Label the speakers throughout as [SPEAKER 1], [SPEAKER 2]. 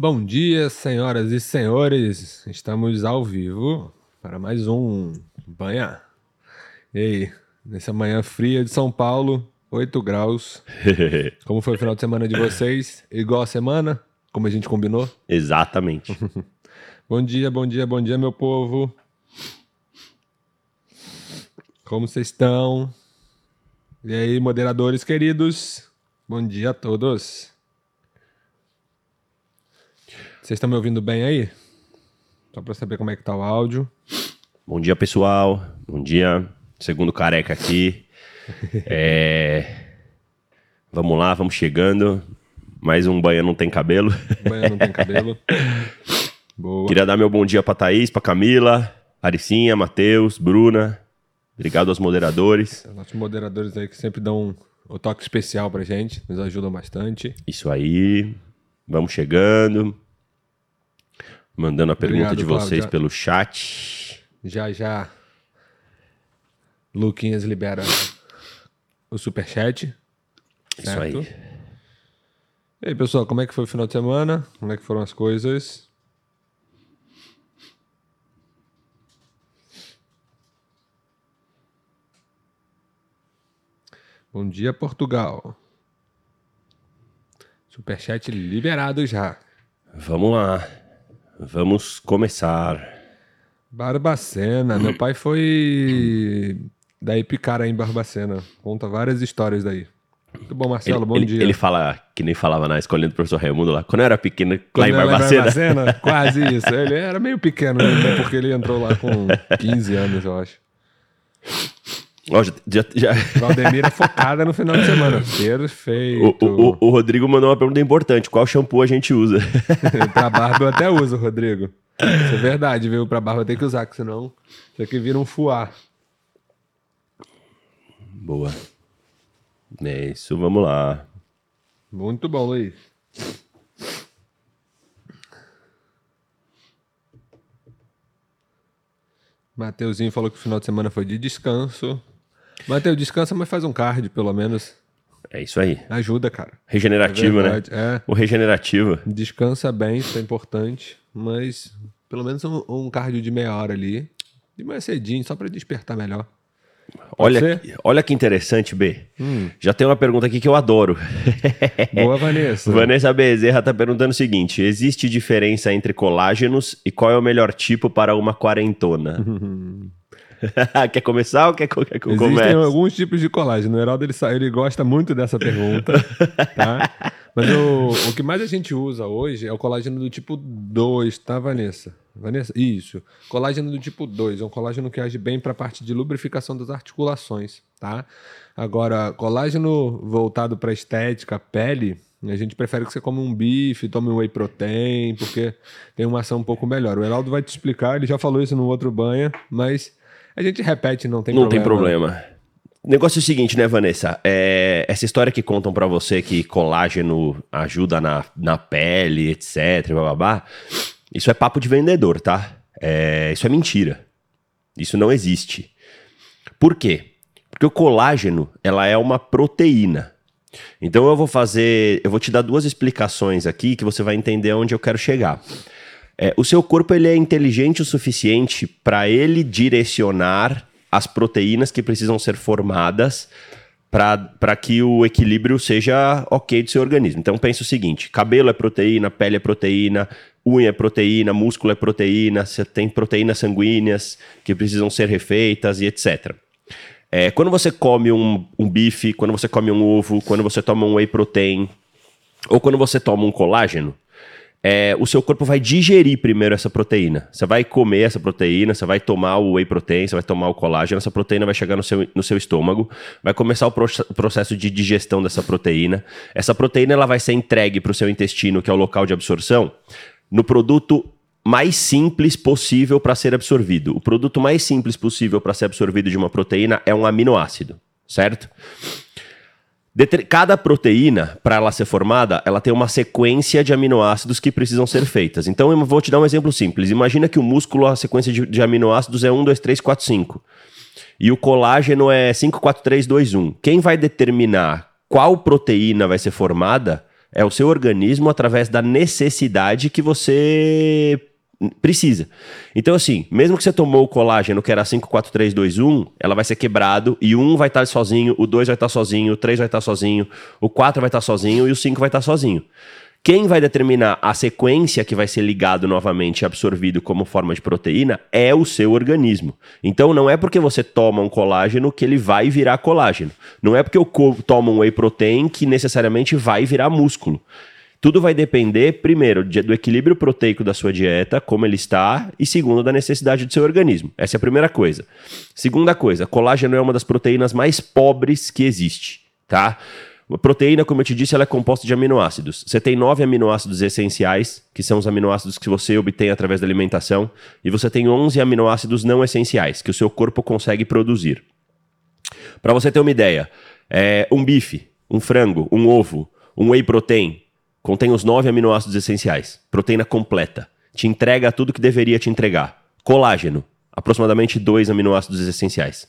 [SPEAKER 1] Bom dia, senhoras e senhores. Estamos ao vivo para mais um Banha. E aí, nessa manhã fria de São Paulo, 8 graus. Como foi o final de semana de vocês? Igual a semana? Como a gente combinou?
[SPEAKER 2] Exatamente.
[SPEAKER 1] bom dia, bom dia, bom dia, meu povo. Como vocês estão? E aí, moderadores queridos? Bom dia a todos. Vocês estão me ouvindo bem aí? Só para saber como é que tá o áudio.
[SPEAKER 2] Bom dia, pessoal. Bom dia. Segundo careca aqui. é... Vamos lá, vamos chegando. Mais um banho não tem cabelo.
[SPEAKER 1] Banho não tem cabelo.
[SPEAKER 2] Boa. Queria dar meu bom dia para Thaís, para Camila, Aricinha, Matheus, Bruna. Obrigado aos moderadores.
[SPEAKER 1] Nossos moderadores aí que sempre dão o toque especial pra gente, nos ajudam bastante.
[SPEAKER 2] Isso aí. Vamos chegando. Mandando a pergunta Obrigado, de vocês pelo chat.
[SPEAKER 1] Já, já. Luquinhas libera o superchat.
[SPEAKER 2] Isso aí.
[SPEAKER 1] E aí, pessoal, como é que foi o final de semana? Como é que foram as coisas? Bom dia, Portugal. Superchat liberado já.
[SPEAKER 2] Vamos lá. Vamos começar.
[SPEAKER 1] Barbacena. Meu pai foi da Epicara em Barbacena. Conta várias histórias daí. Muito bom, Marcelo.
[SPEAKER 2] Ele,
[SPEAKER 1] bom
[SPEAKER 2] ele,
[SPEAKER 1] dia.
[SPEAKER 2] Ele fala que nem falava na escolinha do professor Raimundo lá. Quando eu era pequeno, Quando lá em Barbacena. Barbacena.
[SPEAKER 1] Quase isso. Ele era meio pequeno, né? porque ele entrou lá com 15 anos, eu acho.
[SPEAKER 2] Oh, já, já, já...
[SPEAKER 1] Valdemira focada no final de semana. Perfeito.
[SPEAKER 2] O, o, o, Rodrigo mandou uma pergunta importante: qual shampoo a gente usa?
[SPEAKER 1] pra barba eu até uso, Rodrigo. Isso é verdade, viu? Pra barba tem que usar, senão isso aqui vira um fuá.
[SPEAKER 2] Boa. É isso, vamos lá.
[SPEAKER 1] Muito bom, Luiz. Mateuzinho falou que o final de semana foi de descanso. Mateus, descansa, mas faz um card, pelo menos.
[SPEAKER 2] É isso aí.
[SPEAKER 1] Ajuda, cara.
[SPEAKER 2] Regenerativo, é né? É. O regenerativo.
[SPEAKER 1] Descansa bem, isso é importante. Mas pelo menos um, um cardio de meia hora ali. De manhã cedinho, só para despertar melhor.
[SPEAKER 2] olha, olha que interessante, B. Hum. Já tem uma pergunta aqui que eu adoro.
[SPEAKER 1] Boa, Vanessa.
[SPEAKER 2] Vanessa Bezerra está perguntando o seguinte: existe diferença entre colágenos e qual é o melhor tipo para uma quarentona? quer começar ou quer, quer que eu
[SPEAKER 1] Existem comece? alguns tipos de colágeno. O Heraldo ele, ele gosta muito dessa pergunta, tá? Mas o, o que mais a gente usa hoje é o colágeno do tipo 2, tá, Vanessa? Vanessa? Isso. Colágeno do tipo 2. É um colágeno que age bem para a parte de lubrificação das articulações, tá? Agora, colágeno voltado para estética, pele, a gente prefere que você come um bife, tome um whey protein, porque tem uma ação um pouco melhor. O Heraldo vai te explicar, ele já falou isso no outro banha, mas a gente repete, não tem
[SPEAKER 2] não
[SPEAKER 1] problema.
[SPEAKER 2] Não tem problema. O negócio é o seguinte, né, Vanessa? É, essa história que contam para você que colágeno ajuda na, na pele, etc, blá, isso é papo de vendedor, tá? É, isso é mentira. Isso não existe. Por quê? Porque o colágeno, ela é uma proteína. Então eu vou fazer, eu vou te dar duas explicações aqui que você vai entender onde eu quero chegar. É, o seu corpo ele é inteligente o suficiente para ele direcionar as proteínas que precisam ser formadas para que o equilíbrio seja ok do seu organismo. Então pensa o seguinte: cabelo é proteína, pele é proteína, unha é proteína, músculo é proteína, você tem proteínas sanguíneas que precisam ser refeitas e etc. É, quando você come um, um bife, quando você come um ovo, quando você toma um whey protein, ou quando você toma um colágeno, é, o seu corpo vai digerir primeiro essa proteína. Você vai comer essa proteína, você vai tomar o whey protein, você vai tomar o colágeno, essa proteína vai chegar no seu, no seu estômago, vai começar o pro processo de digestão dessa proteína. Essa proteína ela vai ser entregue para o seu intestino, que é o local de absorção, no produto mais simples possível para ser absorvido. O produto mais simples possível para ser absorvido de uma proteína é um aminoácido, certo? Cada proteína, para ela ser formada, ela tem uma sequência de aminoácidos que precisam ser feitas. Então, eu vou te dar um exemplo simples. Imagina que o músculo, a sequência de, de aminoácidos é 1, 2, 3, 4, 5. E o colágeno é 5, 4, 3, 2, 1. Quem vai determinar qual proteína vai ser formada É o seu organismo através da necessidade que você precisa. Então, assim, mesmo que você tomou o colágeno que era 5, 4, 3, 2, 1, ela vai ser quebrado e 1 vai estar sozinho, o 2 vai estar sozinho, o 3 vai estar sozinho, o 4 vai estar sozinho e o 5 vai estar sozinho. Quem vai determinar a sequência que vai ser ligado novamente e absorvido como forma de proteína é o seu organismo. Então não é porque você toma um colágeno que ele vai virar colágeno. Não é porque eu tomo um whey protein que necessariamente vai virar músculo. Tudo vai depender, primeiro, do equilíbrio proteico da sua dieta, como ele está, e segundo, da necessidade do seu organismo. Essa é a primeira coisa. Segunda coisa, colágeno é uma das proteínas mais pobres que existe, tá? A proteína, como eu te disse, ela é composta de aminoácidos. Você tem nove aminoácidos essenciais, que são os aminoácidos que você obtém através da alimentação, e você tem 11 aminoácidos não essenciais, que o seu corpo consegue produzir. Para você ter uma ideia, é um bife, um frango, um ovo, um whey protein, Contém os nove aminoácidos essenciais. Proteína completa. Te entrega tudo que deveria te entregar. Colágeno. Aproximadamente dois aminoácidos essenciais.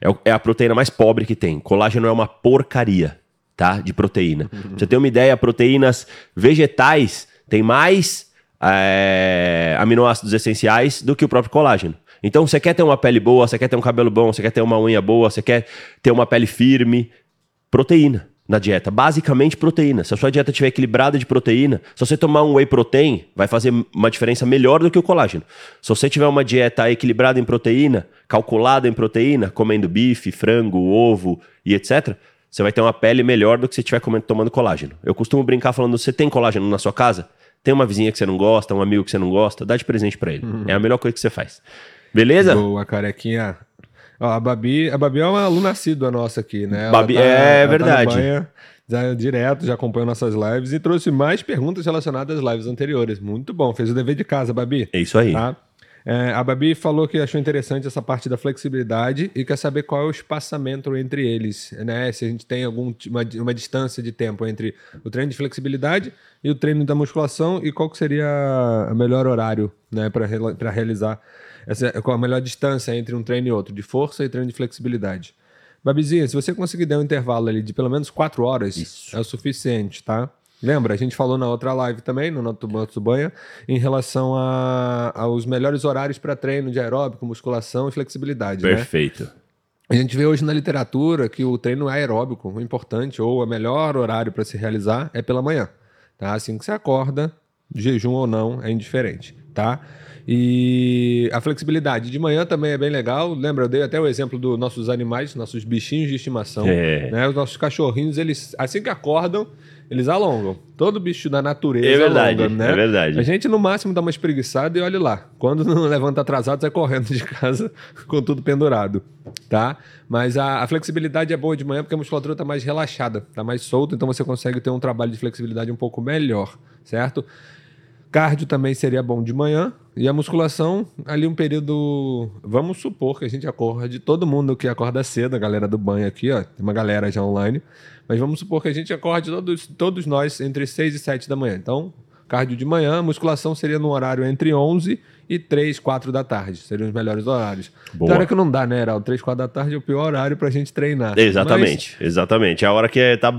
[SPEAKER 2] É, é a proteína mais pobre que tem. Colágeno é uma porcaria, tá? De proteína. Pra você ter uma ideia, proteínas vegetais têm mais é, aminoácidos essenciais do que o próprio colágeno. Então, você quer ter uma pele boa, você quer ter um cabelo bom, você quer ter uma unha boa, você quer ter uma pele firme, proteína na dieta. Basicamente proteína. Se a sua dieta estiver equilibrada de proteína, se você tomar um whey protein, vai fazer uma diferença melhor do que o colágeno. Se você tiver uma dieta equilibrada em proteína, calculada em proteína, comendo bife, frango, ovo e etc., você vai ter uma pele melhor do que se estiver tomando colágeno. Eu costumo brincar falando: você tem colágeno na sua casa? Tem uma vizinha que você não gosta, um amigo que você não gosta, dá de presente para ele. Uhum. É a melhor coisa que você faz. Beleza?
[SPEAKER 1] Boa, carequinha. Ó, a Babi, a Babi é uma aluna assídua nossa aqui, né?
[SPEAKER 2] Babi, tá, é verdade. Tá
[SPEAKER 1] já, direto, já acompanhou nossas lives e trouxe mais perguntas relacionadas às lives anteriores. Muito bom, fez o dever de casa, Babi.
[SPEAKER 2] É isso aí.
[SPEAKER 1] Tá? É, a Babi falou que achou interessante essa parte da flexibilidade e quer saber qual é o espaçamento entre eles, né? Se a gente tem alguma uma, uma distância de tempo entre o treino de flexibilidade e o treino da musculação e qual que seria o melhor horário, né, para realizar essa, qual a melhor distância entre um treino e outro, de força e treino de flexibilidade. Babizinha, se você conseguir dar um intervalo ali de pelo menos 4 horas, Isso. é o suficiente, tá? Lembra, a gente falou na outra live também, no nosso banho, em relação a, aos melhores horários para treino de aeróbico, musculação e flexibilidade.
[SPEAKER 2] Né? Perfeito. Né?
[SPEAKER 1] A gente vê hoje na literatura que o treino aeróbico, o importante ou o melhor horário para se realizar é pela manhã. Tá? Assim que você acorda, jejum ou não, é indiferente. Tá? E a flexibilidade de manhã também é bem legal. Lembra, eu dei até o exemplo dos nossos animais, nossos bichinhos de estimação. É. Né? Os nossos cachorrinhos, eles assim que acordam, eles alongam. Todo bicho da natureza
[SPEAKER 2] é verdade,
[SPEAKER 1] alonga, né?
[SPEAKER 2] É verdade.
[SPEAKER 1] A gente, no máximo, dá uma espreguiçada e olha lá. Quando não levanta atrasado, sai correndo de casa com tudo pendurado, tá? Mas a, a flexibilidade é boa de manhã porque a musculatura está mais relaxada, está mais solta, então você consegue ter um trabalho de flexibilidade um pouco melhor, certo? Cardio também seria bom de manhã. E a musculação, ali um período. Vamos supor que a gente acorde, todo mundo que acorda cedo, a galera do banho aqui, ó, tem uma galera já online. Mas vamos supor que a gente acorde todos, todos nós entre 6 e 7 da manhã. Então, cardio de manhã, musculação seria no horário entre 11 e 3, 4 da tarde. Seriam os melhores horários. Boa. hora que não dá, né, Heraldo? 3, 4 da tarde é o pior horário pra gente treinar.
[SPEAKER 2] Exatamente, Mas... exatamente. É a hora que é, tá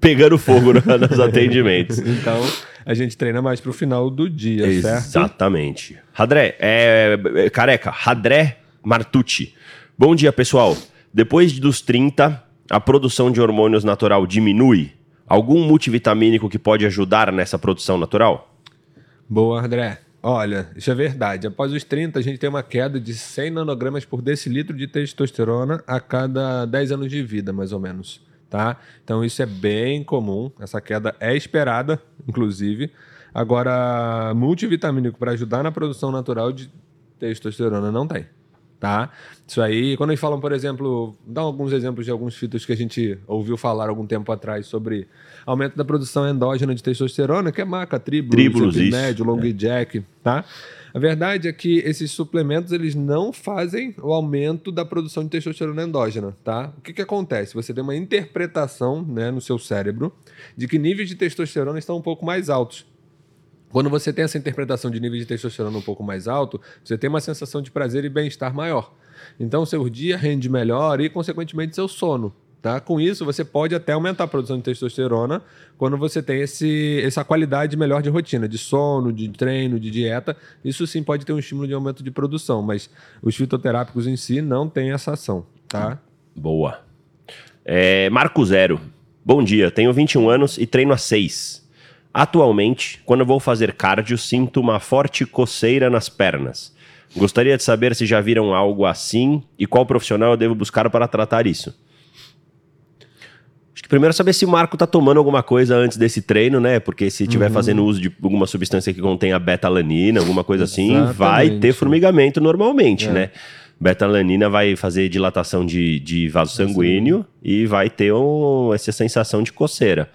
[SPEAKER 2] pegando fogo nos atendimentos.
[SPEAKER 1] então, a gente treina mais pro final do dia,
[SPEAKER 2] Exatamente. certo? Exatamente. Radré, é, é, careca, Radré Martucci. Bom dia, pessoal. Depois dos 30, a produção de hormônios natural diminui? Algum multivitamínico que pode ajudar nessa produção natural?
[SPEAKER 1] Boa, André. Olha, isso é verdade. Após os 30, a gente tem uma queda de 100 nanogramas por decilitro de testosterona a cada 10 anos de vida, mais ou menos tá? Então isso é bem comum, essa queda é esperada, inclusive. Agora, multivitamínico para ajudar na produção natural de testosterona não tem, tá? Isso aí, quando eles falam, por exemplo, dá alguns exemplos de alguns fitos que a gente ouviu falar algum tempo atrás sobre aumento da produção endógena de testosterona, que é maca, tríbulos, médio, long é. jack, tá? A verdade é que esses suplementos eles não fazem o aumento da produção de testosterona endógena, tá? O que, que acontece? Você tem uma interpretação né, no seu cérebro de que níveis de testosterona estão um pouco mais altos. Quando você tem essa interpretação de nível de testosterona um pouco mais alto, você tem uma sensação de prazer e bem-estar maior. Então, seu dia rende melhor e, consequentemente, seu sono. Tá? Com isso, você pode até aumentar a produção de testosterona quando você tem esse, essa qualidade melhor de rotina, de sono, de treino, de dieta. Isso sim pode ter um estímulo de aumento de produção, mas os fitoterápicos em si não têm essa ação. Tá?
[SPEAKER 2] Boa. É, Marco Zero. Bom dia, tenho 21 anos e treino há 6. Atualmente, quando eu vou fazer cardio, sinto uma forte coceira nas pernas. Gostaria de saber se já viram algo assim e qual profissional eu devo buscar para tratar isso. Acho que primeiro saber se o Marco tá tomando alguma coisa antes desse treino, né? Porque se estiver
[SPEAKER 1] Uhum.
[SPEAKER 2] fazendo uso de alguma substância que contenha beta-alanina, alguma coisa assim,
[SPEAKER 1] Exatamente. É.
[SPEAKER 2] vai ter formigamento normalmente, né? Beta-alanina vai fazer dilatação de, de vaso sanguíneo e vai ter um- essa sensação de coceira.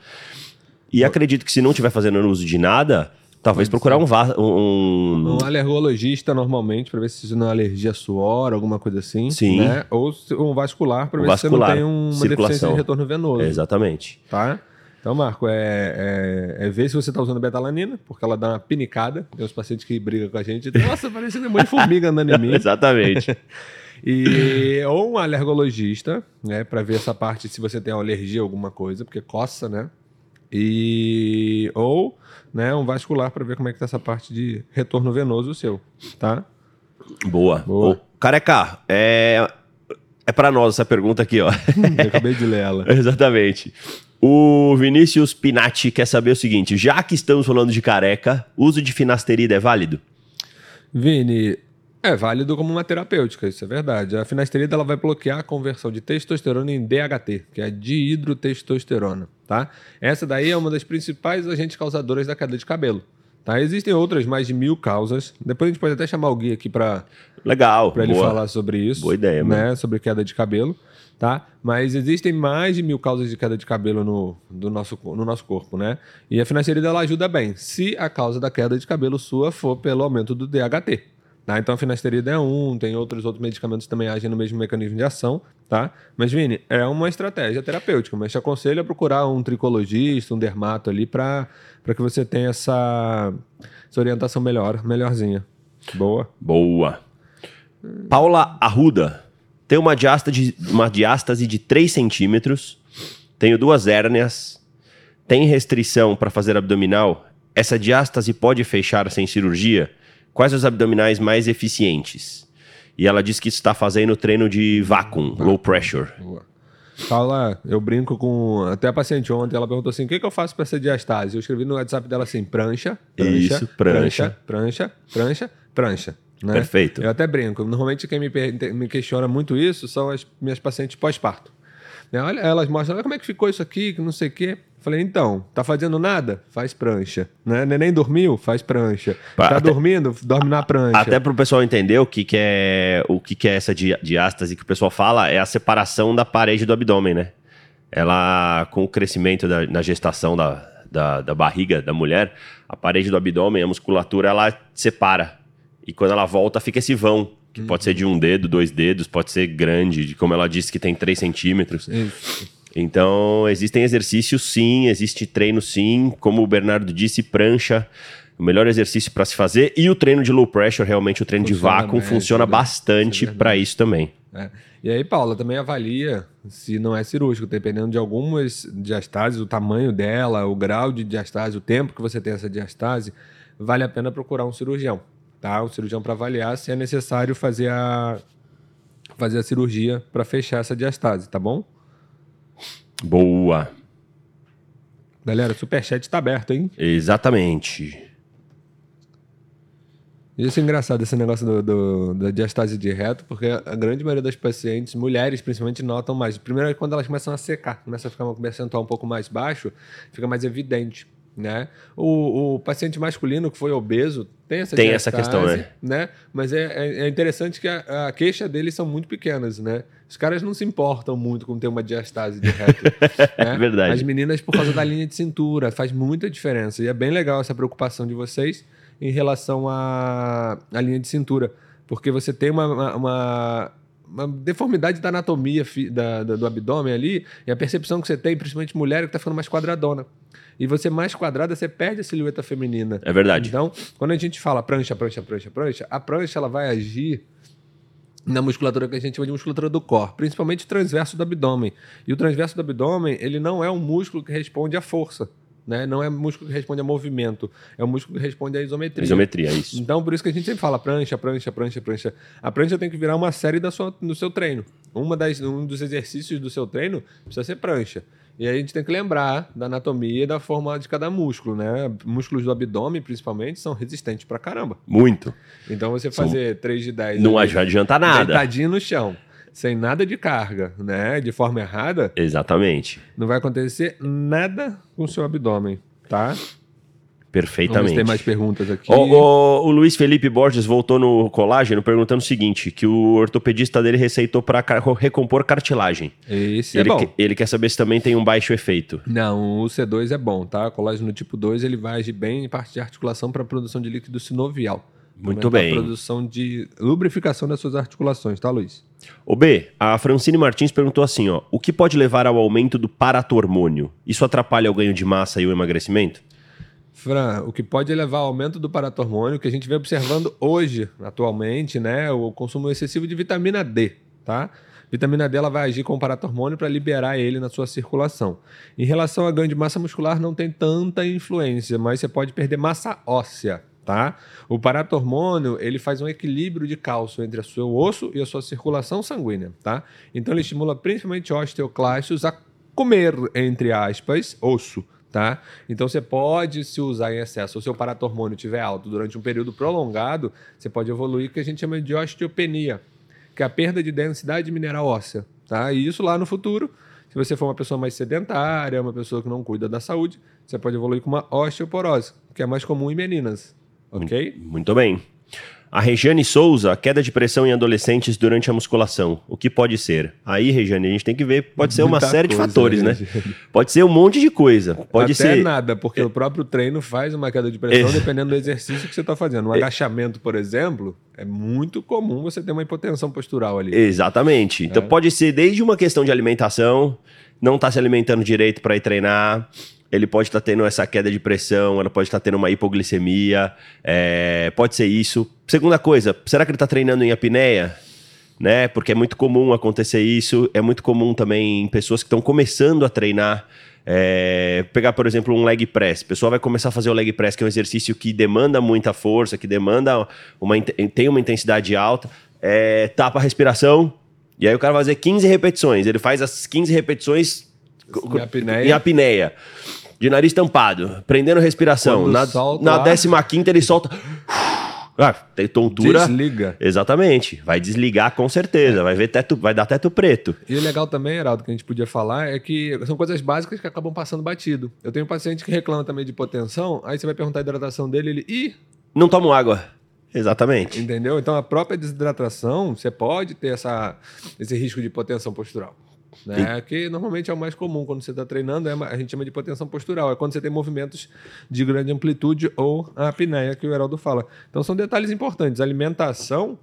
[SPEAKER 2] E acredito que se não estiver fazendo uso de nada, talvez procurar um, va- um,
[SPEAKER 1] Um alergologista, normalmente, para ver se isso não é alergia a suor, alguma coisa assim.
[SPEAKER 2] Sim.
[SPEAKER 1] Né? Ou um vascular, para
[SPEAKER 2] Um
[SPEAKER 1] ver se você
[SPEAKER 2] vascular,
[SPEAKER 1] não tem uma deficiência
[SPEAKER 2] circulação.
[SPEAKER 1] de retorno venoso.
[SPEAKER 2] Exatamente.
[SPEAKER 1] Tá? Então, Marco, é, é, é ver se você está usando betalanina, porque ela dá uma pinicada. Tem uns pacientes que brigam com a gente. Nossa, parece um monte de formiga andando em mim.
[SPEAKER 2] Exatamente.
[SPEAKER 1] E, ou um alergologista, né, para ver essa parte se você tem alergia a alguma coisa, porque coça, né? E ou, né, um vascular para ver como é que tá essa parte de retorno venoso seu, tá?
[SPEAKER 2] Boa.
[SPEAKER 1] Boa.
[SPEAKER 2] Ô, careca, é, é para nós essa pergunta aqui, ó.
[SPEAKER 1] Eu acabei de ler ela.
[SPEAKER 2] Exatamente. O Vinícius Pinatti quer saber o seguinte: já que estamos falando de careca, uso de finasterida é válido?
[SPEAKER 1] Vini, é válido como uma terapêutica, isso é verdade. A finasterida ela vai bloquear a conversão de testosterona em DHT, que é dihidrotestosterona, tá? Essa daí é uma das principais agentes causadoras da queda de cabelo. Tá? Existem outras mais de mil causas. Depois a gente pode até chamar o Gui aqui para
[SPEAKER 2] Legal.
[SPEAKER 1] para ele falar sobre isso.
[SPEAKER 2] Boa ideia,
[SPEAKER 1] né? Sobre queda de cabelo, tá? Mas existem mais de mil causas de queda de cabelo no, do nosso, no nosso corpo, né? E a finasterida ela ajuda bem, se a causa da queda de cabelo sua for pelo aumento do DHT. Tá? Então a finasterida é um, tem outros outros medicamentos que também agem no mesmo mecanismo de ação, tá? Mas Vini, é uma estratégia terapêutica, mas te aconselho a procurar um tricologista, um dermato ali para que você tenha essa, essa orientação melhor, melhorzinha. Boa.
[SPEAKER 2] Boa. Paula Arruda. Tem uma diástase, uma diástase de 3 centímetros. Tenho duas hérnias. Tem restrição para fazer abdominal? Essa diástase pode fechar sem cirurgia? Quais os abdominais mais eficientes? E ela diz que está fazendo treino de vácuo, low pressure.
[SPEAKER 1] Boa. Paula, eu brinco com. Até a paciente ontem, ela perguntou assim: o que, que eu faço para essa diastase? Eu escrevi no WhatsApp dela assim: prancha, prancha,
[SPEAKER 2] Isso, prancha.
[SPEAKER 1] prancha, prancha, prancha. né?
[SPEAKER 2] Perfeito.
[SPEAKER 1] Eu até brinco. Normalmente quem me, me questiona muito isso são as minhas pacientes pós-parto. Né? Olha, elas mostram, olha como é que ficou isso aqui, que não sei o quê. Falei, então, tá fazendo nada? Faz prancha. Né? Neném dormiu? Faz prancha.
[SPEAKER 2] Pá,
[SPEAKER 1] tá
[SPEAKER 2] até-
[SPEAKER 1] dormindo? Dorme na prancha.
[SPEAKER 2] Até para o pessoal entender o que, que é o que, que é essa di- diástase que o pessoal fala, é a separação da parede do abdômen, né? Ela, com o crescimento da, na gestação da, da, da barriga da mulher, a parede do abdômen, a musculatura, ela separa. E quando ela volta, fica esse vão, que pode ser de um dedo, dois dedos, pode ser grande, de como ela disse que tem 3 centímetros.
[SPEAKER 1] Isso.
[SPEAKER 2] Então, existem exercícios sim, existe treino sim, como o Bernardo disse, prancha, o melhor exercício para se fazer. E o treino de low pressure, realmente o treino de
[SPEAKER 1] Funciona
[SPEAKER 2] vácuo,
[SPEAKER 1] bem,
[SPEAKER 2] funciona bastante
[SPEAKER 1] é
[SPEAKER 2] para isso também.
[SPEAKER 1] É. E aí, Paula, também avalia se não é cirúrgico, dependendo de algumas diastases, o tamanho dela, o grau de diastase, o tempo que você tem essa diastase, vale a pena procurar um cirurgião, tá? Um cirurgião para avaliar se é necessário fazer a fazer a cirurgia para fechar essa diastase, tá bom?
[SPEAKER 2] Boa.
[SPEAKER 1] Galera, o superchat tá aberto, hein?
[SPEAKER 2] Exatamente.
[SPEAKER 1] Isso é engraçado, esse negócio do, do- da diastase de reto, porque a grande maioria das pacientes, mulheres principalmente, notam mais. Primeiro é quando elas começam a secar, começa a ficar um percentual um pouco mais baixo, fica mais evidente. Né? O, o paciente masculino que foi obeso tem essa
[SPEAKER 2] Tem essa questão, né?
[SPEAKER 1] né? Mas é, é- é interessante que a, a queixa deles são muito pequenas, né? Os caras não se importam muito com ter uma diastase de reto. né?
[SPEAKER 2] É verdade.
[SPEAKER 1] As meninas, por causa da linha de cintura, faz muita diferença. E é bem legal essa preocupação de vocês em relação à, à linha de cintura. Porque você tem uma, uma, uma- uma deformidade da anatomia da- da- do abdômen ali, e a percepção que você tem, principalmente mulher, é que está ficando mais quadradona. E você mais quadrada, você perde a silhueta feminina.
[SPEAKER 2] É verdade.
[SPEAKER 1] Então, quando a gente fala prancha, prancha, prancha, prancha, a prancha ela vai agir na musculatura que a gente chama de musculatura do core, principalmente o transverso do abdômen. E o transverso do abdômen, ele não é um músculo que responde à força. Né? Não é músculo que responde a movimento, é o músculo que responde à isometria.
[SPEAKER 2] Isometria, isso.
[SPEAKER 1] Então, por isso que a gente sempre fala prancha, prancha, prancha, prancha. A prancha tem que virar uma série da sua, do seu treino. Uma das, um dos exercícios do seu treino precisa ser prancha. E aí a gente tem que lembrar da anatomia e da forma de cada músculo, né? Músculos do abdômen, principalmente, são resistentes pra caramba.
[SPEAKER 2] Muito.
[SPEAKER 1] Então você fazer 3 de 10
[SPEAKER 2] Não
[SPEAKER 1] ali,
[SPEAKER 2] adianta nada.
[SPEAKER 1] deitadinho no chão, sem nada de carga, né? De forma errada,
[SPEAKER 2] Exatamente.
[SPEAKER 1] não vai acontecer nada com o seu abdômen, tá? Vamos
[SPEAKER 2] Perfeitamente.
[SPEAKER 1] tem mais perguntas aqui.
[SPEAKER 2] Ó, ó, o Luiz Felipe Borges voltou no colágeno perguntando o seguinte: que o ortopedista dele receitou para recompor cartilagem.
[SPEAKER 1] Esse
[SPEAKER 2] ele,
[SPEAKER 1] é bom.
[SPEAKER 2] que- ele quer saber se também tem um baixo efeito.
[SPEAKER 1] Não, o C2 é bom, tá? Colágeno tipo 2 ele vai agir bem em parte de articulação para produção de líquido sinovial.
[SPEAKER 2] Muito bem.
[SPEAKER 1] A produção de lubrificação das suas articulações, tá, Luiz?
[SPEAKER 2] O B, a Francine Martins perguntou assim: ó, o que pode levar ao aumento do paratormônio? Isso atrapalha o ganho de massa e o emagrecimento?
[SPEAKER 1] Fran, o que pode levar ao aumento do paratormônio, que a gente vem observando hoje, atualmente, né? O consumo excessivo de vitamina D, tá? Vitamina D ela vai agir com o paratormônio para liberar ele na sua circulação. Em relação a ganho de massa muscular, não tem tanta influência, mas você pode perder massa óssea, tá? O paratormônio, ele faz um equilíbrio de cálcio entre o seu osso e a sua circulação sanguínea, tá? Então ele estimula principalmente osteoclastos a comer, entre aspas, osso, tá? Então você pode se usar em excesso, se o seu paratormônio estiver alto durante um período prolongado, você pode evoluir o que a gente chama de osteopenia, que é a perda de densidade mineral óssea, tá? E isso lá no futuro, se você for uma pessoa mais sedentária, uma pessoa que não cuida da saúde, você pode evoluir com uma osteoporose, que é mais comum em meninas, ok?
[SPEAKER 2] Muito bem. A Regiane Souza, queda de pressão em adolescentes durante a musculação. O que pode ser? Aí, Regiane, a gente tem que ver. Pode ser uma
[SPEAKER 1] Muita
[SPEAKER 2] série de
[SPEAKER 1] coisa,
[SPEAKER 2] fatores, né?
[SPEAKER 1] Regiane.
[SPEAKER 2] Pode ser um monte de coisa. Pode
[SPEAKER 1] Até
[SPEAKER 2] ser.
[SPEAKER 1] nada, porque o próprio treino faz uma queda de pressão
[SPEAKER 2] Ex-
[SPEAKER 1] dependendo do exercício que você está fazendo. Um agachamento, por exemplo, é muito comum você ter uma hipotensão postural ali.
[SPEAKER 2] Exatamente. Então
[SPEAKER 1] É.
[SPEAKER 2] pode ser desde uma questão de alimentação, não tá se alimentando direito para ir treinar. Ele pode estar tendo essa queda de pressão, ela pode estar tendo uma hipoglicemia, é, pode ser isso. Segunda coisa, será que ele está treinando em apneia? Né? Porque é muito comum acontecer isso. É muito comum também em pessoas que estão começando a treinar. é, pegar, por exemplo, um leg press. A pessoa vai começar a fazer o leg press, que é um exercício que demanda muita força, que demanda uma, tem uma intensidade alta. É, tapa a respiração, e aí o cara vai fazer 15 repetições. Ele faz as 15 repetições
[SPEAKER 1] Em apneia.
[SPEAKER 2] em apneia. De nariz tampado, prendendo respiração.
[SPEAKER 1] Quando
[SPEAKER 2] Na,
[SPEAKER 1] solta
[SPEAKER 2] na
[SPEAKER 1] ar-
[SPEAKER 2] 15 ele solta. Ah, tem tontura.
[SPEAKER 1] Desliga.
[SPEAKER 2] Exatamente. Vai desligar com certeza. Vai ver teto, vai dar teto preto.
[SPEAKER 1] E o legal também, Heraldo, que a gente podia falar é que são coisas básicas que acabam passando batido. Eu tenho um paciente que reclama também de hipotensão, aí você vai perguntar a hidratação dele, ele, ih,
[SPEAKER 2] Não tomo água. Exatamente.
[SPEAKER 1] entendeu? Então a própria desidratação, você pode ter essa, esse risco de hipotensão postural. Né? Que normalmente é o mais comum quando você está treinando, é a gente chama de hipotensão postural, é quando você tem movimentos de grande amplitude ou a apneia que o Heraldo fala. Então são detalhes importantes. A alimentação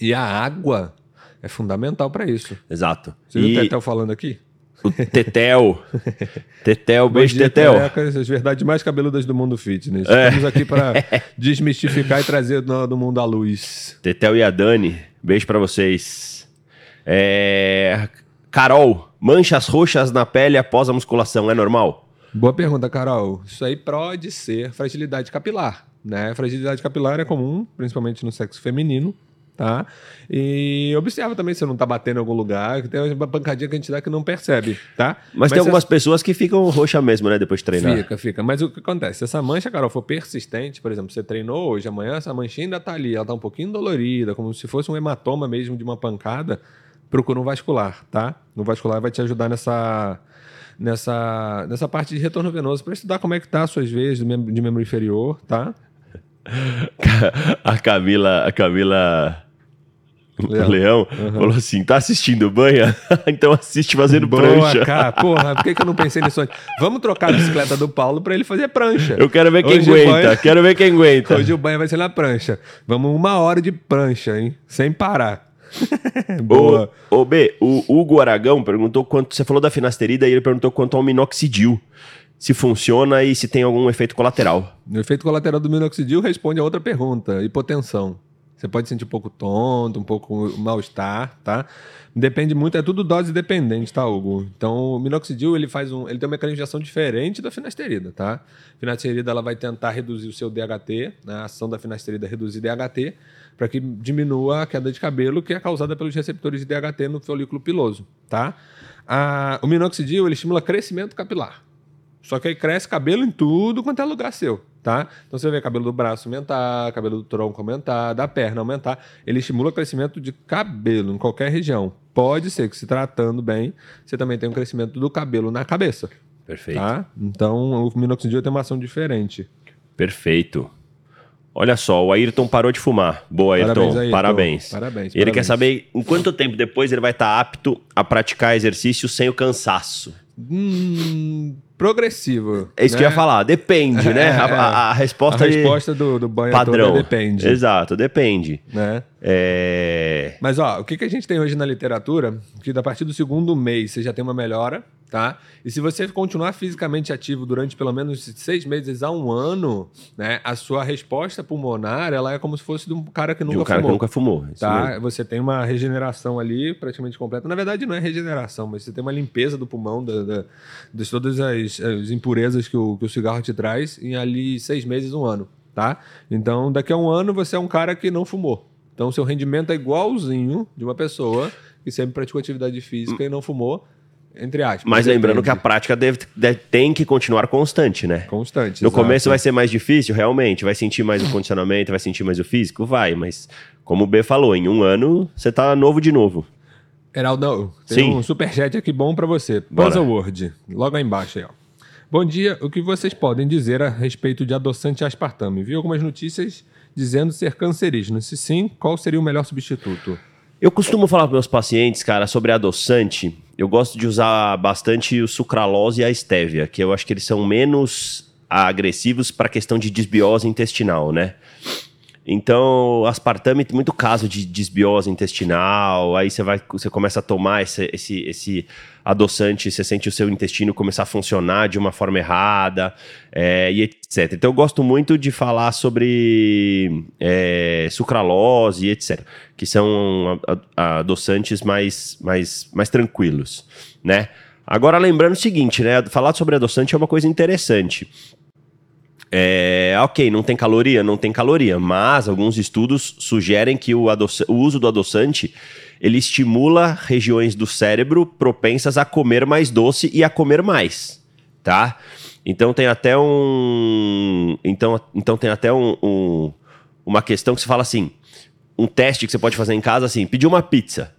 [SPEAKER 1] e a água é fundamental para isso.
[SPEAKER 2] Exato.
[SPEAKER 1] Você viu o
[SPEAKER 2] E
[SPEAKER 1] Tetel falando aqui?
[SPEAKER 2] o Tetel. Tetel, beijo,
[SPEAKER 1] dia,
[SPEAKER 2] Tetel.
[SPEAKER 1] carecas, as verdades mais cabeludas do mundo fitness.
[SPEAKER 2] É.
[SPEAKER 1] Estamos aqui para desmistificar e trazer do, do mundo à luz.
[SPEAKER 2] Tetel e a Dani, beijo pra vocês. É... Carol, manchas roxas na pele após a musculação, é normal?
[SPEAKER 1] Boa pergunta, Carol. Isso aí pode ser fragilidade capilar, né? Fragilidade capilar é comum, principalmente no sexo feminino, tá? E observa também se não tá batendo em algum lugar, que tem uma pancadinha que a gente dá que não percebe, tá?
[SPEAKER 2] Mas, tem algumas pessoas que ficam roxa mesmo, né, depois de treinar.
[SPEAKER 1] Fica, fica. Mas o que acontece? Se essa mancha, Carol, for persistente, por exemplo, você treinou hoje, amanhã essa manchinha ainda tá ali, ela tá um pouquinho dolorida, como se fosse um hematoma mesmo de uma pancada, procura um vascular, tá? O vascular vai te ajudar nessa, nessa, nessa parte de retorno venoso para estudar como é que tá as suas veias de membro, de membro inferior, tá?
[SPEAKER 2] A Camila, a Camila
[SPEAKER 1] Leão.
[SPEAKER 2] Leão, falou assim: tá assistindo banha? então assiste fazendo
[SPEAKER 1] Boa,
[SPEAKER 2] prancha.
[SPEAKER 1] cara. Porra, por que, que eu não pensei nisso antes? Vamos trocar a bicicleta do Paulo para ele fazer prancha.
[SPEAKER 2] Eu quero ver quem
[SPEAKER 1] Hoje
[SPEAKER 2] aguenta,
[SPEAKER 1] banho-
[SPEAKER 2] quero ver quem aguenta.
[SPEAKER 1] Hoje o banho vai ser na prancha. Vamos uma hora de prancha, hein? Sem parar. Boa.
[SPEAKER 2] Ô, ô, B, o Hugo Aragão perguntou quanto. Você falou da finasterida e ele perguntou quanto ao minoxidil. Se funciona e se tem algum efeito colateral.
[SPEAKER 1] O efeito colateral do minoxidil responde a outra pergunta: hipotensão. Você pode sentir um pouco tonto, um pouco mal-estar, tá? Depende muito, é tudo dose dependente, tá, Hugo? Então, o minoxidil, ele faz um, ele tem uma mecanismo de ação diferente da finasterida, tá? A finasterida, ela vai tentar reduzir o seu DHT, né? a ação da finasterida é reduzir DHT, para que diminua a queda de cabelo que é causada pelos receptores de DHT no folículo piloso, tá? A, o minoxidil, ele estimula crescimento capilar. Só que aí cresce cabelo em tudo quanto é lugar seu, tá? Então você vê cabelo do braço aumentar, cabelo do tronco aumentar, da perna aumentar. Ele estimula o crescimento de cabelo em qualquer região. Pode ser que se tratando bem, você também tem um crescimento do cabelo na cabeça.
[SPEAKER 2] Perfeito.
[SPEAKER 1] Tá? Então o minoxidil tem uma ação diferente.
[SPEAKER 2] Perfeito. Olha só, o Ayrton parou de fumar. Boa, Ayrton.
[SPEAKER 1] Parabéns, Ayrton.
[SPEAKER 2] Parabéns.
[SPEAKER 1] Parabéns,
[SPEAKER 2] Ele quer
[SPEAKER 1] parabéns.
[SPEAKER 2] saber em quanto tempo depois ele vai estar apto a praticar exercício sem o cansaço.
[SPEAKER 1] Hum, progressivo.
[SPEAKER 2] É isso que eu ia
[SPEAKER 1] né?
[SPEAKER 2] falar. Depende, né?
[SPEAKER 1] É,
[SPEAKER 2] A, a- a resposta,
[SPEAKER 1] A resposta do, do banho
[SPEAKER 2] padrão.
[SPEAKER 1] toda depende.
[SPEAKER 2] Exato, depende.
[SPEAKER 1] Né?
[SPEAKER 2] É...
[SPEAKER 1] Mas ó, o que, que a gente tem hoje na literatura? Que a partir do segundo mês você já tem uma melhora, tá? E se você continuar fisicamente ativo durante pelo menos seis meses a um ano, né? A sua resposta pulmonar ela é como se fosse de um cara que
[SPEAKER 2] De
[SPEAKER 1] nunca
[SPEAKER 2] um cara
[SPEAKER 1] fumou.
[SPEAKER 2] que nunca fumou. isso
[SPEAKER 1] Tá?
[SPEAKER 2] mesmo.
[SPEAKER 1] Você tem uma regeneração ali praticamente completa. Na verdade, não é regeneração, mas você tem uma limpeza do pulmão, da, da- de todas as, as impurezas que o, que o cigarro te traz em ali seis meses, um ano. Tá? Então, daqui a um ano, você é um cara que não fumou. Então, seu rendimento é igualzinho de uma pessoa que sempre praticou atividade física e não fumou, entre aspas.
[SPEAKER 2] Mas lembrando
[SPEAKER 1] Depende.
[SPEAKER 2] que a prática deve, deve- tem que continuar constante, né?
[SPEAKER 1] Constante.
[SPEAKER 2] No
[SPEAKER 1] exato.
[SPEAKER 2] começo vai ser mais difícil, realmente. Vai sentir mais o condicionamento, vai sentir mais o físico? Vai, mas como o B falou, em um ano você tá novo de novo.
[SPEAKER 1] Heraldo, tem
[SPEAKER 2] Sim.
[SPEAKER 1] um superchat aqui bom pra você.
[SPEAKER 2] Bora.
[SPEAKER 1] Buzzword, logo aí embaixo aí, ó. Bom dia, o que vocês podem dizer a respeito de adoçante aspartame? Vi algumas notícias dizendo ser cancerígeno. Se sim, qual seria o melhor substituto?
[SPEAKER 2] Eu costumo falar para meus pacientes, cara, sobre adoçante. Eu gosto de usar bastante o sucralose e a estévia, que eu acho que eles são menos agressivos para questão de desbiose intestinal, né? Então, aspartame tem muito caso de desbiose intestinal, aí você vai, você começa a tomar esse, esse, esse adoçante, você sente o seu intestino começar a funcionar de uma forma errada, é, e etc. Então, eu gosto muito de falar sobre é, sucralose e etc., que são adoçantes mais, mais, mais tranquilos, né? Agora, lembrando o seguinte, né? Falar sobre adoçante é uma coisa interessante. É, ok, não tem caloria, não tem caloria, mas alguns estudos sugerem que o, o uso do adoçante ele estimula regiões do cérebro propensas a comer mais doce e a comer mais, tá? Então tem até um, então, então tem até um, um- uma questão que se fala assim, um teste que você pode fazer em casa assim, pedir uma pizza,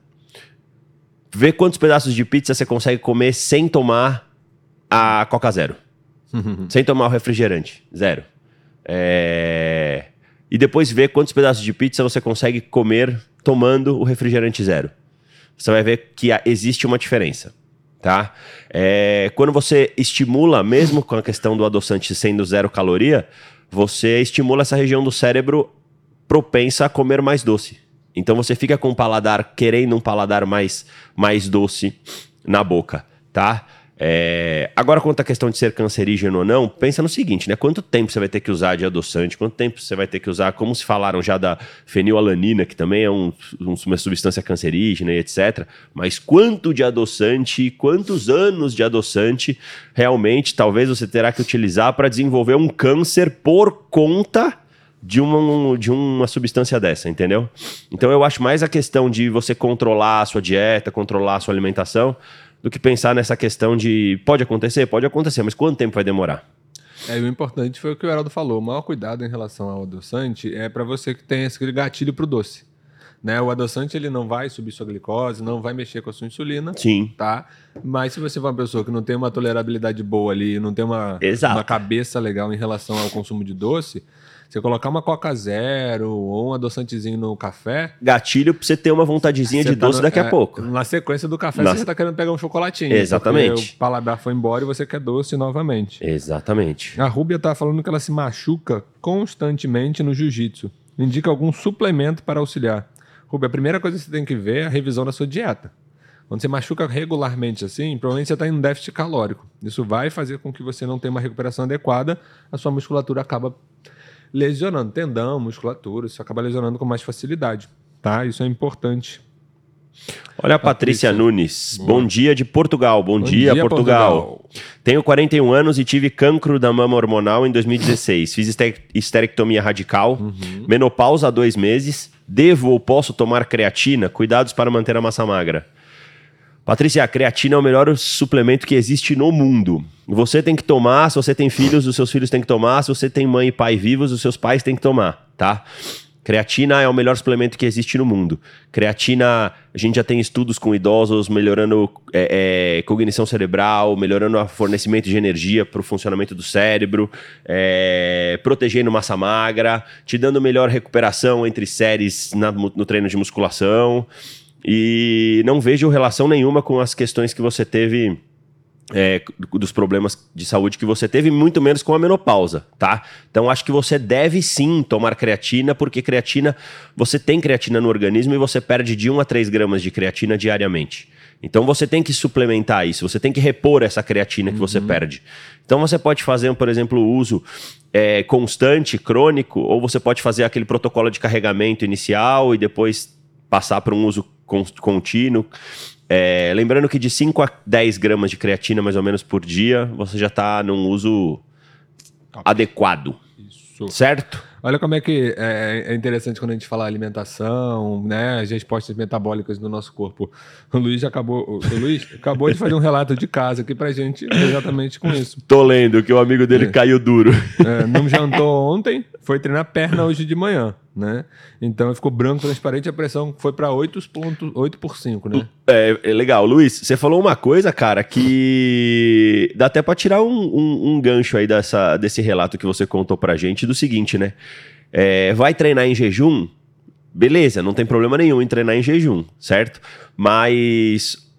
[SPEAKER 2] vê quantos pedaços de pizza você consegue comer sem tomar a Coca Zero. Sem tomar o refrigerante. Zero. É, E depois ver quantos pedaços de pizza você consegue comer tomando o refrigerante zero. Você vai ver que existe uma diferença. Tá? É, Quando você estimula, mesmo com a questão do adoçante sendo zero caloria, você estimula essa região do cérebro propensa a comer mais doce. Então você fica com um paladar, querendo um paladar mais, mais doce na boca, tá? É, Agora, quanto à questão de ser cancerígeno ou não, pensa no seguinte, né? Quanto tempo você vai ter que usar de adoçante? Quanto tempo você vai ter que usar, como se falaram já da fenilalanina, que também é um- um- uma substância cancerígena e etc. Mas quanto de adoçante, quantos anos de adoçante realmente talvez você terá que utilizar para desenvolver um câncer por conta de uma, de uma substância dessa, entendeu? Então eu acho mais a questão de você controlar a sua dieta, controlar a sua alimentação, do que pensar nessa questão de pode acontecer, pode acontecer, mas quanto tempo vai demorar?
[SPEAKER 1] É, o importante foi o que o Heraldo falou. O maior cuidado em relação ao adoçante é para você que tem esse gatilho pro doce. Né? O adoçante ele não vai subir sua glicose, não vai mexer com a sua insulina.
[SPEAKER 2] Sim.
[SPEAKER 1] Tá? Mas se você for uma pessoa que não tem uma tolerabilidade boa ali, não tem uma,
[SPEAKER 2] Exato.
[SPEAKER 1] uma cabeça legal em relação ao consumo de doce, você colocar uma Coca Zero ou um adoçantezinho no café.
[SPEAKER 2] Gatilho pra você ter uma vontadezinha de
[SPEAKER 1] tá
[SPEAKER 2] doce
[SPEAKER 1] no-
[SPEAKER 2] daqui a
[SPEAKER 1] é,
[SPEAKER 2] pouco.
[SPEAKER 1] Na sequência do café,
[SPEAKER 2] Na-
[SPEAKER 1] você está querendo pegar um chocolatinho.
[SPEAKER 2] Exatamente.
[SPEAKER 1] porque O paladar foi embora e você quer doce novamente.
[SPEAKER 2] Exatamente.
[SPEAKER 1] A Rúbia tá falando que ela se machuca constantemente no jiu-jitsu. Indica algum suplemento para auxiliar. Rúbia, a primeira coisa que você tem que ver é a revisão da sua dieta. Quando você machuca regularmente assim, provavelmente você está em um déficit calórico. Isso vai fazer com que você não tenha uma recuperação adequada, a sua musculatura acaba lesionando tendão, musculatura, isso acaba lesionando com mais facilidade, tá? Isso é importante.
[SPEAKER 2] Olha a Patrícia, Patrícia Nunes. Boa. Bom dia de Portugal. Bom, Bom dia, dia Portugal. Portugal. Tenho 41 anos e tive cancro da mama hormonal em 2016. Fiz esterectomia radical, uhum. menopausa há dois meses. Devo ou posso tomar creatina? Cuidados para manter a massa magra. Patrícia, a creatina é o melhor suplemento que existe no mundo. Você tem que tomar, se você tem filhos, os seus filhos têm que tomar, se você tem mãe e pai vivos, os seus pais têm que tomar, tá? Creatina é o melhor suplemento que existe no mundo. Creatina, a gente já tem estudos com idosos melhorando é, é, cognição cerebral, melhorando o fornecimento de energia para o funcionamento do cérebro, é, protegendo massa magra, te dando melhor recuperação entre séries na, no treino de musculação. E não vejo relação nenhuma com as questões que você teve. É, dos problemas de saúde que você teve, muito menos com a menopausa, tá? Então acho que você deve sim tomar creatina, porque creatina, você tem creatina no organismo e você perde de 1 a 3 gramas de creatina diariamente. Então você tem que suplementar isso, você tem que repor essa creatina que uhum. você perde. Então você pode fazer, por exemplo, o uso é, constante, crônico, ou você pode fazer aquele protocolo de carregamento inicial e depois passar para um uso contínuo. É, lembrando que de 5 a 10 gramas de creatina, mais ou menos, por dia, você já está num uso Top. adequado. Isso. Certo?
[SPEAKER 1] Olha como é que é, é, interessante quando a gente fala alimentação, né? As respostas metabólicas do nosso corpo. O Luiz acabou. O Luiz acabou de fazer um relato de casa aqui pra gente exatamente com isso.
[SPEAKER 2] Tô lendo que o amigo dele é. caiu duro.
[SPEAKER 1] É, não jantou ontem, foi treinar perna hoje de manhã né? Então ficou branco, transparente, a pressão foi para 8, 8 por 5, né?
[SPEAKER 2] É, é, legal. Luiz, você falou uma coisa, cara, que dá até para tirar um, um, um, gancho aí dessa, desse relato que você contou pra gente do seguinte, né? É, vai treinar em jejum? Beleza, não tem problema nenhum em treinar em jejum, certo? Mas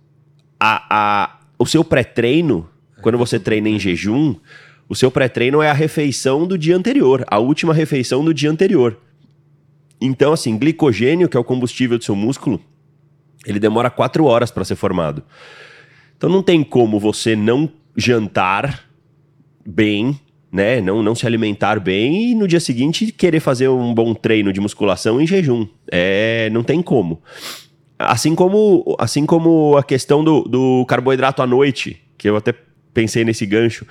[SPEAKER 2] a, a, o seu pré-treino, quando você treina em jejum, o seu pré-treino é a refeição do dia anterior, a última refeição do dia anterior. Então, assim, glicogênio, que é o combustível do seu músculo, ele demora quatro horas para ser formado. Então não tem como você não jantar bem, né? Não, não se alimentar bem e no dia seguinte querer fazer um bom treino de musculação em jejum. É, não tem como. Assim como, assim como a questão do, do carboidrato à noite, que eu até pensei nesse gancho.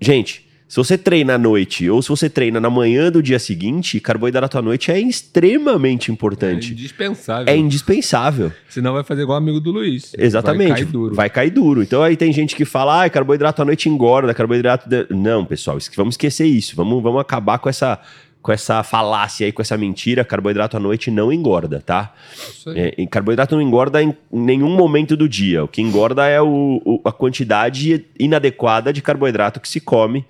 [SPEAKER 2] Gente, se você treina à noite ou se você treina na manhã do dia seguinte, carboidrato à noite é extremamente importante.
[SPEAKER 1] É indispensável.
[SPEAKER 2] É indispensável.
[SPEAKER 1] Senão vai fazer igual amigo do Luiz.
[SPEAKER 2] Exatamente. Vai cair duro. Vai cair duro. Então aí tem gente que fala, ah, carboidrato à noite engorda, carboidrato. De... Não, pessoal, vamos esquecer isso. Vamos, vamos acabar com essa com essa falácia aí, com essa mentira, carboidrato à noite não engorda, tá? É, carboidrato não engorda em nenhum momento do dia. O que engorda é o, o, a quantidade inadequada de carboidrato que se come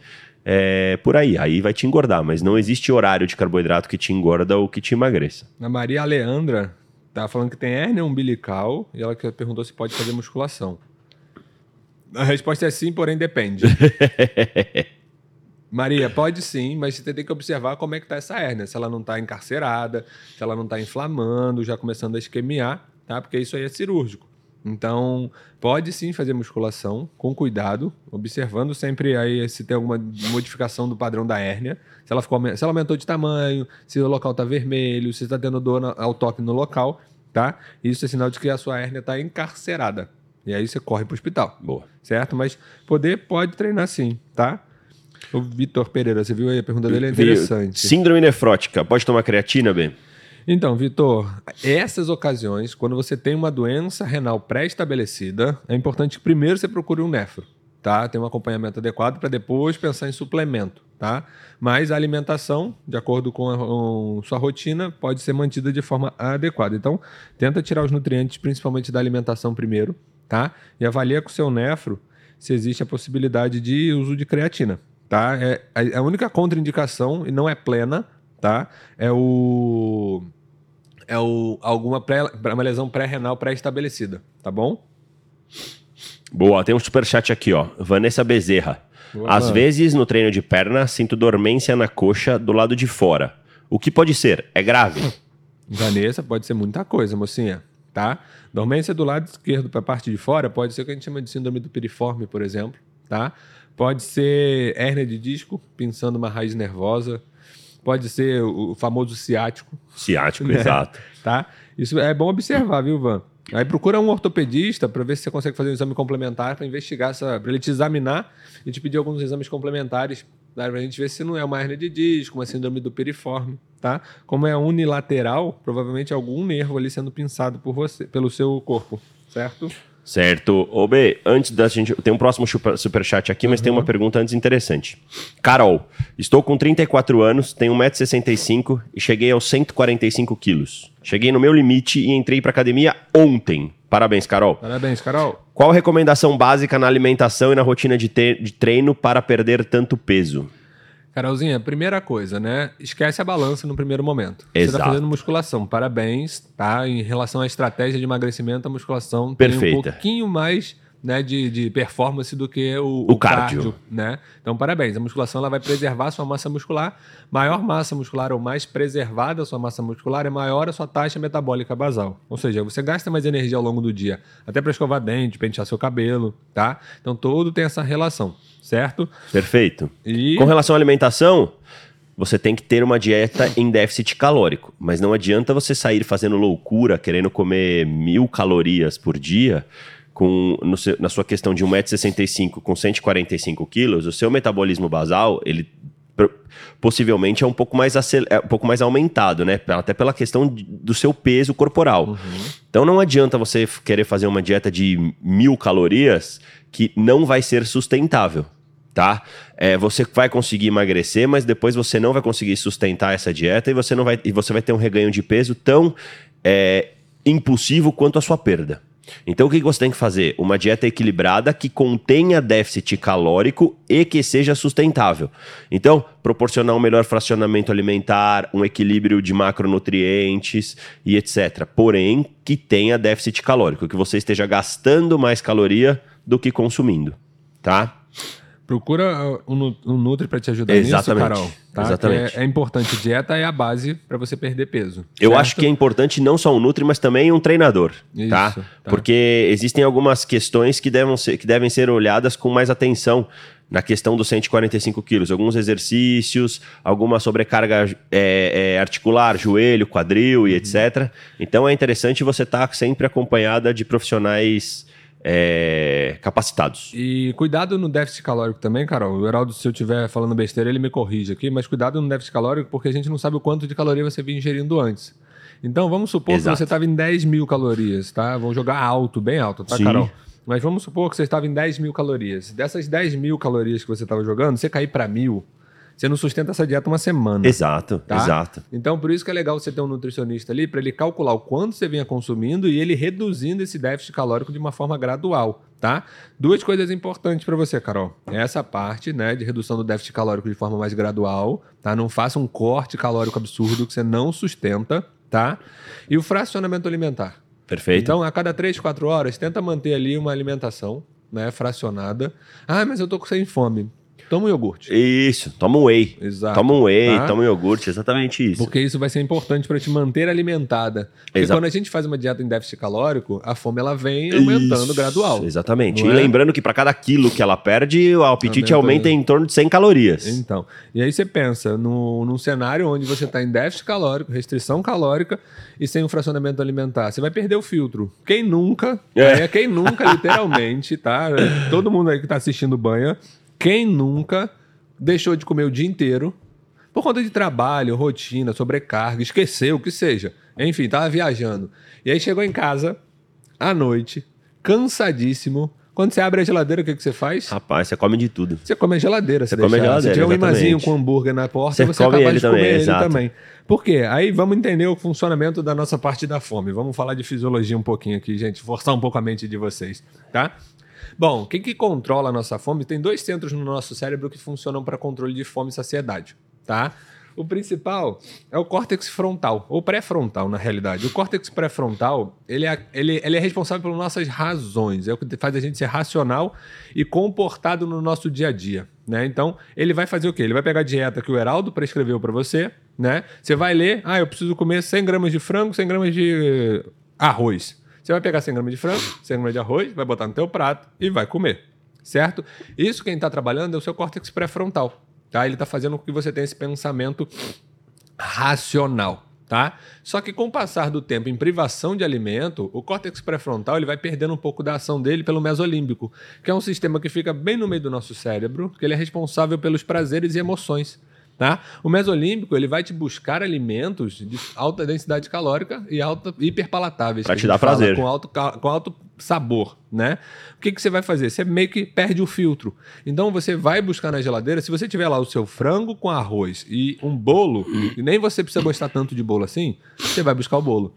[SPEAKER 2] é, por aí. Aí vai te engordar, mas não existe horário de carboidrato que te engorda ou que te emagreça.
[SPEAKER 1] A Maria Leandra tá falando que tem hérnia umbilical e ela perguntou se pode fazer musculação. A resposta é sim, porém depende. Maria, pode sim, mas você tem que observar como é que tá essa hérnia. Se ela não está encarcerada, se ela não está inflamando, já começando a esquemiar, tá? Porque isso aí é cirúrgico. Então, pode sim fazer musculação com cuidado, observando sempre aí se tem alguma modificação do padrão da hérnia, se ela, ficou, se ela aumentou de tamanho, se o local está vermelho, se está tendo dor ao toque no local, tá? Isso é sinal de que a sua hérnia está encarcerada. E aí você corre para o hospital.
[SPEAKER 2] Boa.
[SPEAKER 1] Certo? Mas poder pode treinar sim, tá? O Vitor Pereira, você viu aí a pergunta dele? É interessante.
[SPEAKER 2] Síndrome nefrótica, pode tomar creatina, bem?
[SPEAKER 1] Então, Vitor, essas ocasiões, quando você tem uma doença renal pré-estabelecida, é importante que primeiro você procure um nefro, tá? Tem um acompanhamento adequado para depois pensar em suplemento, tá? Mas a alimentação, de acordo com, a, sua rotina, pode ser mantida de forma adequada. Então, tenta tirar os nutrientes, principalmente da alimentação primeiro, tá? E avalia com o seu nefro se existe a possibilidade de uso de creatina, tá? É a única contraindicação, e não é plena, tá? É o é o alguma pré, uma lesão pré-renal pré-estabelecida, tá bom?
[SPEAKER 2] Boa, tem um super chat aqui, ó. Vanessa Bezerra. Boa, Às mano. vezes no treino de perna sinto dormência na coxa do lado de fora. O que pode ser? É grave?
[SPEAKER 1] Vanessa, pode ser muita coisa, mocinha, tá? Dormência do lado esquerdo para a parte de fora pode ser o que a gente chama de síndrome do piriforme, por exemplo, tá? Pode ser hérnia de disco, pensando uma raiz nervosa, pode ser o famoso ciático.
[SPEAKER 2] Ciático, né? exato.
[SPEAKER 1] Tá? Isso é bom observar, viu, Van? Aí procura um ortopedista para ver se você consegue fazer um exame complementar para investigar essa, para ele te examinar e te pedir alguns exames complementares para a gente ver se não é uma hernia de disco, uma síndrome do piriforme, tá? Como é unilateral, provavelmente algum nervo ali sendo pinçado por você, pelo seu corpo, certo?
[SPEAKER 2] Certo. Ô, B, antes da gente. Tem um próximo superchat aqui, mas uhum. tem uma pergunta antes interessante. Carol, estou com 34 anos, tenho 1,65m e cheguei aos 145 quilos. Cheguei no meu limite e entrei para academia ontem. Parabéns, Carol.
[SPEAKER 1] Parabéns, Carol.
[SPEAKER 2] Qual recomendação básica na alimentação e na rotina de, de treino para perder tanto peso?
[SPEAKER 1] Carolzinha, primeira coisa, né? Esquece a balança no primeiro momento.
[SPEAKER 2] Exato.
[SPEAKER 1] Você está fazendo musculação. Parabéns, tá? Em relação à estratégia de emagrecimento, a musculação
[SPEAKER 2] Perfeita.
[SPEAKER 1] tem um pouquinho mais né, de, de performance do que o,
[SPEAKER 2] o, o cardio. cardio.
[SPEAKER 1] né? Então, parabéns. A musculação ela vai preservar a sua massa muscular. Maior massa muscular ou mais preservada a sua massa muscular é maior a sua taxa metabólica basal. Ou seja, você gasta mais energia ao longo do dia, até para escovar dente, pentear seu cabelo, tá? Então, todo tem essa relação, certo?
[SPEAKER 2] Perfeito. E... Com relação à alimentação, você tem que ter uma dieta em déficit calórico. Mas não adianta você sair fazendo loucura, querendo comer mil calorias por dia com, seu, na sua questão de 1,65m com 145 quilos, o seu metabolismo basal, ele possivelmente é um pouco mais é um pouco mais aumentado, né? Até pela questão do seu peso corporal. Uhum. Então não adianta você querer fazer uma dieta de mil calorias que não vai ser sustentável, tá? É, você vai conseguir emagrecer, mas depois você não vai conseguir sustentar essa dieta e você não vai e você vai ter um reganho de peso tão é, impulsivo quanto a sua perda. Então o que você tem que fazer? Uma dieta equilibrada que contenha déficit calórico e que seja sustentável. Então, proporcionar um melhor fracionamento alimentar, um equilíbrio de macronutrientes e etc. Porém, que tenha déficit calórico, que você esteja gastando mais caloria do que consumindo, tá?
[SPEAKER 1] Procura uh, um, um Nutri para te ajudar
[SPEAKER 2] Exatamente.
[SPEAKER 1] nisso, Carol. Tá?
[SPEAKER 2] Exatamente.
[SPEAKER 1] É, é, importante. Dieta é a base para você perder peso.
[SPEAKER 2] Eu certo? acho que é importante não só um Nutri, mas também um treinador. Isso, tá? tá? Porque existem algumas questões que devem, ser, que devem ser olhadas com mais atenção na questão dos 145 quilos. Alguns exercícios, alguma sobrecarga é, é, articular, joelho, quadril e uhum. etc. Então é interessante você estar tá sempre acompanhada de profissionais é, capacitados.
[SPEAKER 1] E cuidado no déficit calórico também, Carol. O Heraldo, se eu estiver falando besteira, ele me corrige aqui, mas cuidado no déficit calórico porque a gente não sabe o quanto de caloria você vinha ingerindo antes. Então vamos supor Exato. que você estava em 10 mil calorias, tá? Vamos jogar alto, bem alto, tá, Sim. Carol? Mas vamos supor que você estava em 10 mil calorias. Dessas 10 mil calorias que você estava jogando, você cair para mil, você não sustenta essa dieta uma semana.
[SPEAKER 2] Exato, tá? exato.
[SPEAKER 1] Então, por isso que é legal você ter um nutricionista ali para ele calcular o quanto você vinha consumindo e ele reduzindo esse déficit calórico de uma forma gradual, tá? Duas coisas importantes para você, Carol. Essa parte, né, de redução do déficit calórico de forma mais gradual, tá? Não faça um corte calórico absurdo que você não sustenta, tá? E o fracionamento alimentar.
[SPEAKER 2] Perfeito.
[SPEAKER 1] Então, a cada 3, 4 horas, tenta manter ali uma alimentação né, fracionada. Ah, mas eu tô sem fome. Toma um iogurte.
[SPEAKER 2] Isso, toma um whey.
[SPEAKER 1] Exato.
[SPEAKER 2] Toma um whey, tá? toma um iogurte, exatamente isso.
[SPEAKER 1] Porque isso vai ser importante para te manter alimentada. Porque Exato. quando a gente faz uma dieta em déficit calórico, a fome ela vem aumentando isso, gradual.
[SPEAKER 2] Exatamente. e é? lembrando que para cada quilo que ela perde, o apetite aumenta, aumenta em torno de 100 calorias.
[SPEAKER 1] Então, e aí você pensa no, num cenário onde você está em déficit calórico, restrição calórica e sem um fracionamento alimentar. Você vai perder o filtro. Quem nunca, é, é quem nunca, literalmente, tá? Todo mundo aí que está assistindo banha quem nunca deixou de comer o dia inteiro por conta de trabalho, rotina, sobrecarga, esqueceu, o que seja. Enfim, tava viajando. E aí chegou em casa, à noite, cansadíssimo. Quando você abre a geladeira, o que, que você faz?
[SPEAKER 2] Rapaz, você come de tudo.
[SPEAKER 1] Você come a geladeira.
[SPEAKER 2] Você, come a geladeira. Se
[SPEAKER 1] tiver um imazinho com hambúrguer na porta, você, você come ele também, ele também. Por quê? Aí vamos entender o funcionamento da nossa parte da fome. Vamos falar de fisiologia um pouquinho aqui, gente. Forçar um pouco a mente de vocês, tá? Bom, quem que controla a nossa fome? Tem dois centros no nosso cérebro que funcionam para controle de fome e saciedade, tá? O principal é o córtex frontal, ou pré-frontal, na realidade. O córtex pré-frontal, ele é, ele, ele é responsável pelas nossas razões, é o que faz a gente ser racional e comportado no nosso dia a dia, né? Então, ele vai fazer o quê? Ele vai pegar a dieta que o Heraldo prescreveu para você, né? Você vai ler, ah, eu preciso comer 100 gramas de frango, 100 gramas de arroz. Você vai pegar 100 gramas de frango, 100 gramas de arroz, vai botar no teu prato e vai comer, certo? Isso quem está trabalhando é o seu córtex pré-frontal, tá? Ele está fazendo com que você tenha esse pensamento racional, tá? Só que com o passar do tempo em privação de alimento, o córtex pré-frontal ele vai perdendo um pouco da ação dele pelo mesolímbico, que é um sistema que fica bem no meio do nosso cérebro, que ele é responsável pelos prazeres e emoções. Tá? O mesolímbico ele vai te buscar alimentos de alta densidade calórica e alta hiperpalatáveis. Que
[SPEAKER 2] te dar prazer.
[SPEAKER 1] Com alto, com alto sabor, né? O que, que você vai fazer? Você meio que perde o filtro. Então você vai buscar na geladeira, se você tiver lá o seu frango com arroz e um bolo, e nem você precisa gostar tanto de bolo assim, você vai buscar o bolo.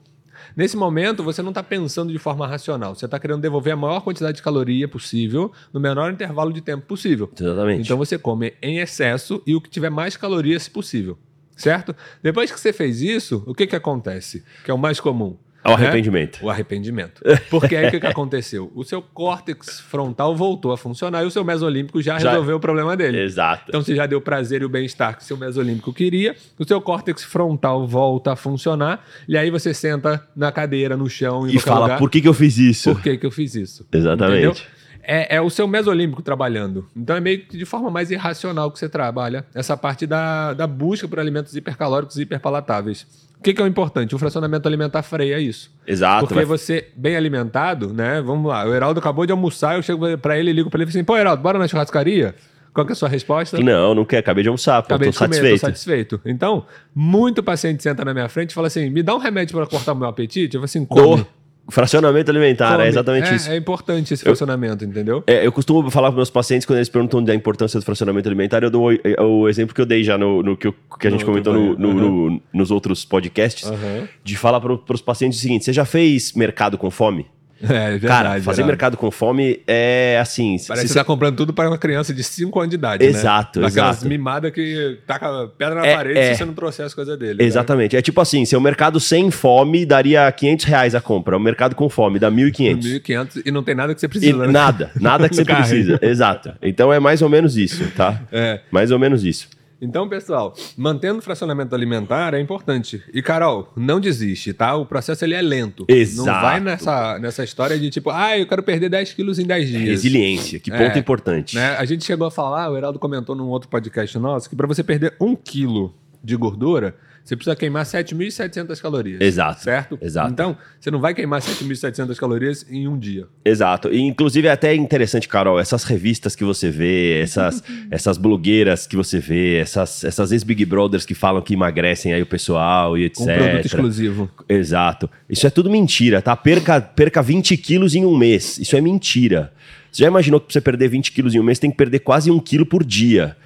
[SPEAKER 1] Nesse momento, você não está pensando de forma racional. Você está querendo devolver a maior quantidade de caloria possível no menor intervalo de tempo possível.
[SPEAKER 2] Exatamente.
[SPEAKER 1] Então você come em excesso e o que tiver mais calorias possível. Certo? Depois que você fez isso, o que, que acontece? Que é o mais comum.
[SPEAKER 2] O arrependimento.
[SPEAKER 1] O arrependimento. Porque aí o que, que aconteceu? O seu córtex frontal voltou a funcionar e o seu mesolímbico já,
[SPEAKER 2] Já-
[SPEAKER 1] resolveu o problema dele.
[SPEAKER 2] Exato.
[SPEAKER 1] Então você já deu o prazer e o bem-estar que o seu mesolímbico queria, o seu córtex frontal volta a funcionar, e aí você senta na cadeira, no chão,
[SPEAKER 2] e fala,
[SPEAKER 1] lugar.
[SPEAKER 2] por que, que eu fiz isso?
[SPEAKER 1] Por que, que eu fiz isso?
[SPEAKER 2] Exatamente.
[SPEAKER 1] Entendeu? É, é o seu mesolímbico trabalhando. Então é meio que de forma mais irracional que você trabalha essa parte da, da busca por alimentos hipercalóricos e hiperpalatáveis. O que, que é o importante? O fracionamento alimentar freia isso.
[SPEAKER 2] Exato.
[SPEAKER 1] Porque
[SPEAKER 2] vai-
[SPEAKER 1] você, bem alimentado, né? Vamos lá, o Heraldo acabou de almoçar, eu chego pra ele e ligo pra ele e falo assim: pô, Heraldo, bora na churrascaria? Qual é a sua resposta?
[SPEAKER 2] Não, não quer. Acabei de almoçar, pô,
[SPEAKER 1] Acabei
[SPEAKER 2] tô
[SPEAKER 1] de comer,
[SPEAKER 2] satisfeito.
[SPEAKER 1] tô satisfeito. Então, muito paciente senta na minha frente e fala assim: me dá um remédio pra cortar o meu apetite? Eu falo assim: come.
[SPEAKER 2] Do fracionamento alimentar,
[SPEAKER 1] come.
[SPEAKER 2] é exatamente
[SPEAKER 1] é,
[SPEAKER 2] isso.
[SPEAKER 1] É importante esse fracionamento, entendeu?
[SPEAKER 2] É, eu costumo falar para meus pacientes quando eles perguntam da importância do fracionamento alimentar, eu dou o, o exemplo que eu dei já no, no que, eu- que a gente
[SPEAKER 1] No
[SPEAKER 2] comentou no- no- nos outros podcasts,
[SPEAKER 1] Aham.
[SPEAKER 2] de falar para os pacientes o seguinte: você já fez mercado com fome?
[SPEAKER 1] É, verdade.
[SPEAKER 2] Cara, fazer
[SPEAKER 1] Heraldo.
[SPEAKER 2] mercado com fome é assim.
[SPEAKER 1] Parece
[SPEAKER 2] se
[SPEAKER 1] que você tá comprando tudo para uma criança de 5 anos de idade.
[SPEAKER 2] Exato,
[SPEAKER 1] né? Daquelas
[SPEAKER 2] exato.
[SPEAKER 1] mimadas que taca pedra na
[SPEAKER 2] É,
[SPEAKER 1] parede
[SPEAKER 2] é.
[SPEAKER 1] se você não trouxer as coisas dele. né?
[SPEAKER 2] Exatamente. É tipo assim: seu mercado sem fome daria 500 reais a compra. O mercado com fome dá 1.500.
[SPEAKER 1] 1.500 e não tem nada que você precisa. né?
[SPEAKER 2] nada, nada que você
[SPEAKER 1] carro.
[SPEAKER 2] precisa. Exato. Então é mais ou menos isso, tá?
[SPEAKER 1] É.
[SPEAKER 2] Mais ou menos isso.
[SPEAKER 1] Então, pessoal, mantendo o fracionamento alimentar é importante. E, Carol, não desiste, tá? O processo ele é lento.
[SPEAKER 2] Exato.
[SPEAKER 1] Não vai nessa, nessa história de tipo, ah, eu quero perder 10 quilos em 10 dias.
[SPEAKER 2] Resiliência, que ponto
[SPEAKER 1] É,
[SPEAKER 2] importante.
[SPEAKER 1] Né? A gente chegou a falar, o Heraldo comentou num outro podcast nosso, que para você perder um quilo de gordura, você precisa queimar 7.700 calorias.
[SPEAKER 2] Exato,
[SPEAKER 1] Certo?
[SPEAKER 2] exato.
[SPEAKER 1] Então, você não vai queimar 7.700 calorias em um dia.
[SPEAKER 2] Exato. E, inclusive, é até interessante, Carol, essas revistas que você vê, essas, essas blogueiras que você vê, essas, essas ex-Big Brothers que falam que emagrecem aí o pessoal e etc.
[SPEAKER 1] Um produto exclusivo.
[SPEAKER 2] Exato. Isso é tudo mentira, tá? Perca, perca 20 quilos em um mês. Isso é mentira. Você já imaginou que pra você perder 20 quilos em um mês tem que perder quase um quilo por dia?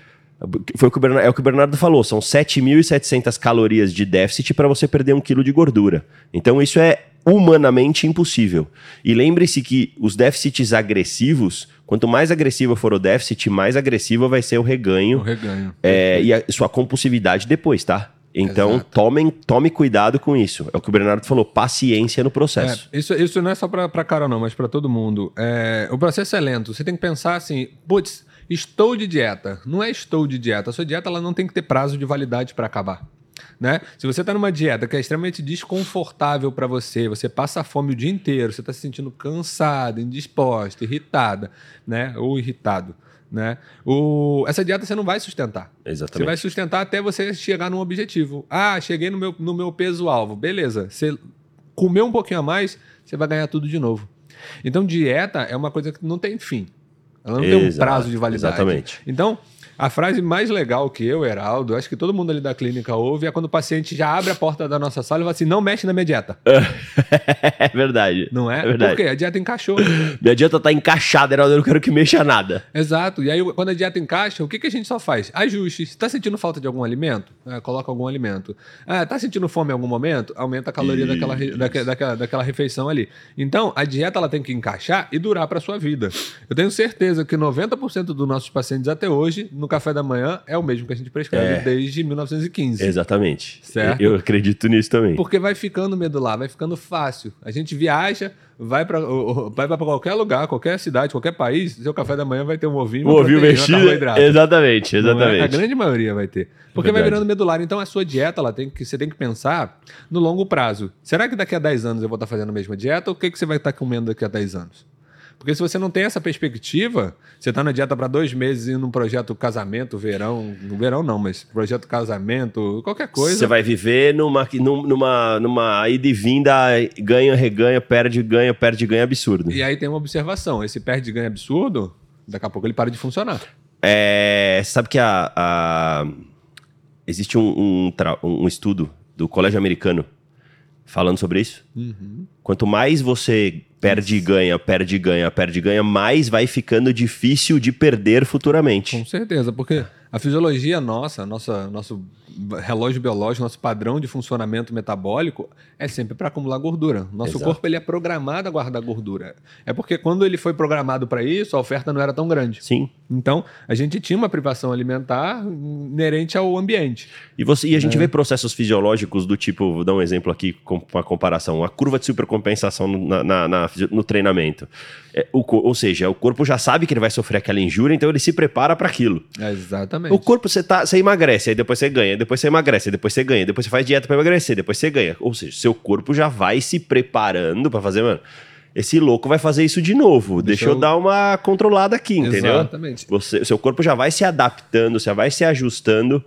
[SPEAKER 2] Foi o que o Bernardo, é o que o Bernardo falou, são 7.700 calorias de déficit para você perder um quilo de gordura. Então isso é humanamente impossível. E lembre-se que os déficits agressivos, quanto mais agressivo for o déficit, mais agressivo vai ser o
[SPEAKER 1] O
[SPEAKER 2] reganho
[SPEAKER 1] reganho.
[SPEAKER 2] é, e a sua compulsividade depois, tá? Então,
[SPEAKER 1] Exato.
[SPEAKER 2] tomem, tome cuidado com isso. É o que o Bernardo falou, paciência no processo.
[SPEAKER 1] É, isso, isso não é só pra Carol, não, mas pra todo mundo. É, o processo é lento. Você tem que pensar assim, putz, estou de dieta. Não é estou de dieta. A sua dieta ela não tem que ter prazo de validade pra acabar. Né? Se você está numa dieta que é extremamente desconfortável para você, você passa fome o dia inteiro, você está se sentindo cansada, indisposta, irritada, né? Ou irritado, né? O... Essa dieta você não vai sustentar. Você
[SPEAKER 2] Exatamente.
[SPEAKER 1] vai sustentar até você chegar num objetivo. Ah, cheguei no meu, no meu peso-alvo. Beleza. Você comeu um pouquinho a mais, você vai ganhar tudo de novo. Então, dieta é uma coisa que não tem fim. Ela não tem um
[SPEAKER 2] Exato,
[SPEAKER 1] prazo de validade.
[SPEAKER 2] exatamente.
[SPEAKER 1] Então, a frase mais legal que eu, Heraldo, acho que todo mundo ali da clínica ouve, é quando o paciente já abre a porta da nossa sala e fala assim: não mexe na minha dieta.
[SPEAKER 2] é verdade.
[SPEAKER 1] Não é?
[SPEAKER 2] É verdade.
[SPEAKER 1] Por quê? A dieta encaixou.
[SPEAKER 2] Minha dieta tá encaixada, Heraldo, eu não quero que mexa nada.
[SPEAKER 1] Exato. E aí, quando a dieta encaixa, o que, que a gente só faz? Ajuste. Tá sentindo falta de algum alimento, ah, coloca algum alimento. Ah, tá sentindo fome em algum momento? Aumenta a caloria daquela, daque- daquela, daquela refeição ali. Então, a dieta ela tem que encaixar e durar para sua vida. Eu tenho certeza que 90% dos nossos pacientes até hoje, no café da manhã, é o mesmo que a gente prescreve
[SPEAKER 2] É.
[SPEAKER 1] desde 1915.
[SPEAKER 2] Exatamente.
[SPEAKER 1] Certo.
[SPEAKER 2] Eu acredito nisso também.
[SPEAKER 1] Porque vai ficando medular, vai ficando fácil. A gente viaja, vai para vai pra qualquer lugar, qualquer cidade, qualquer país, seu café da manhã vai ter um ovinho,
[SPEAKER 2] O
[SPEAKER 1] uma
[SPEAKER 2] ovinho mexido. Exatamente,
[SPEAKER 1] Não é?
[SPEAKER 2] exatamente.
[SPEAKER 1] A grande maioria vai ter. Porque vai
[SPEAKER 2] Verdade.
[SPEAKER 1] virando medular. Então a sua dieta, ela tem que, você tem que pensar no longo prazo. Será que daqui a 10 anos eu vou estar fazendo a mesma dieta? Ou o que, que você vai estar comendo daqui a 10 anos? Porque se você não tem essa perspectiva, você tá na dieta para dois meses e num projeto casamento, verão, no verão não, mas projeto casamento, qualquer coisa.
[SPEAKER 2] Você vai viver numa, numa, numa ida e vinda, ganha, reganha, perde, ganha, perde, ganha absurdo.
[SPEAKER 1] E aí tem uma observação: esse perde ganha absurdo, daqui a pouco ele para de funcionar.
[SPEAKER 2] É, sabe que a, a existe um, um, um, estudo do Colégio Americano falando sobre isso? Uhum. Quanto mais você perde e ganha, perde e ganha, perde e ganha, mais vai ficando difícil de perder futuramente.
[SPEAKER 1] Com certeza, porque a fisiologia nossa, nossa, nosso relógio biológico, nosso padrão de funcionamento metabólico é sempre para acumular gordura. Nosso Exato. corpo ele é programado a guardar gordura. É porque quando ele foi programado para isso, a oferta não era tão grande.
[SPEAKER 2] Sim.
[SPEAKER 1] Então, a gente tinha uma privação alimentar inerente ao ambiente.
[SPEAKER 2] E, você, e a gente é. vê processos fisiológicos do tipo, vou dar um exemplo aqui com uma comparação, a curva de supercompensação na, na, na no treinamento. É, o, ou seja, o corpo já sabe que ele vai sofrer aquela injúria, então ele se prepara para aquilo.
[SPEAKER 1] É exatamente.
[SPEAKER 2] O corpo você tá, você emagrece, aí depois você ganha, depois você emagrece, depois você ganha, depois você faz dieta para emagrecer, depois você ganha. Ou seja, seu corpo já vai se preparando para fazer, mano. Esse louco vai fazer isso de novo. Deixa, Deixa eu... eu dar uma controlada aqui, entendeu?
[SPEAKER 1] Exatamente.
[SPEAKER 2] Você, seu corpo já vai se adaptando, já vai se ajustando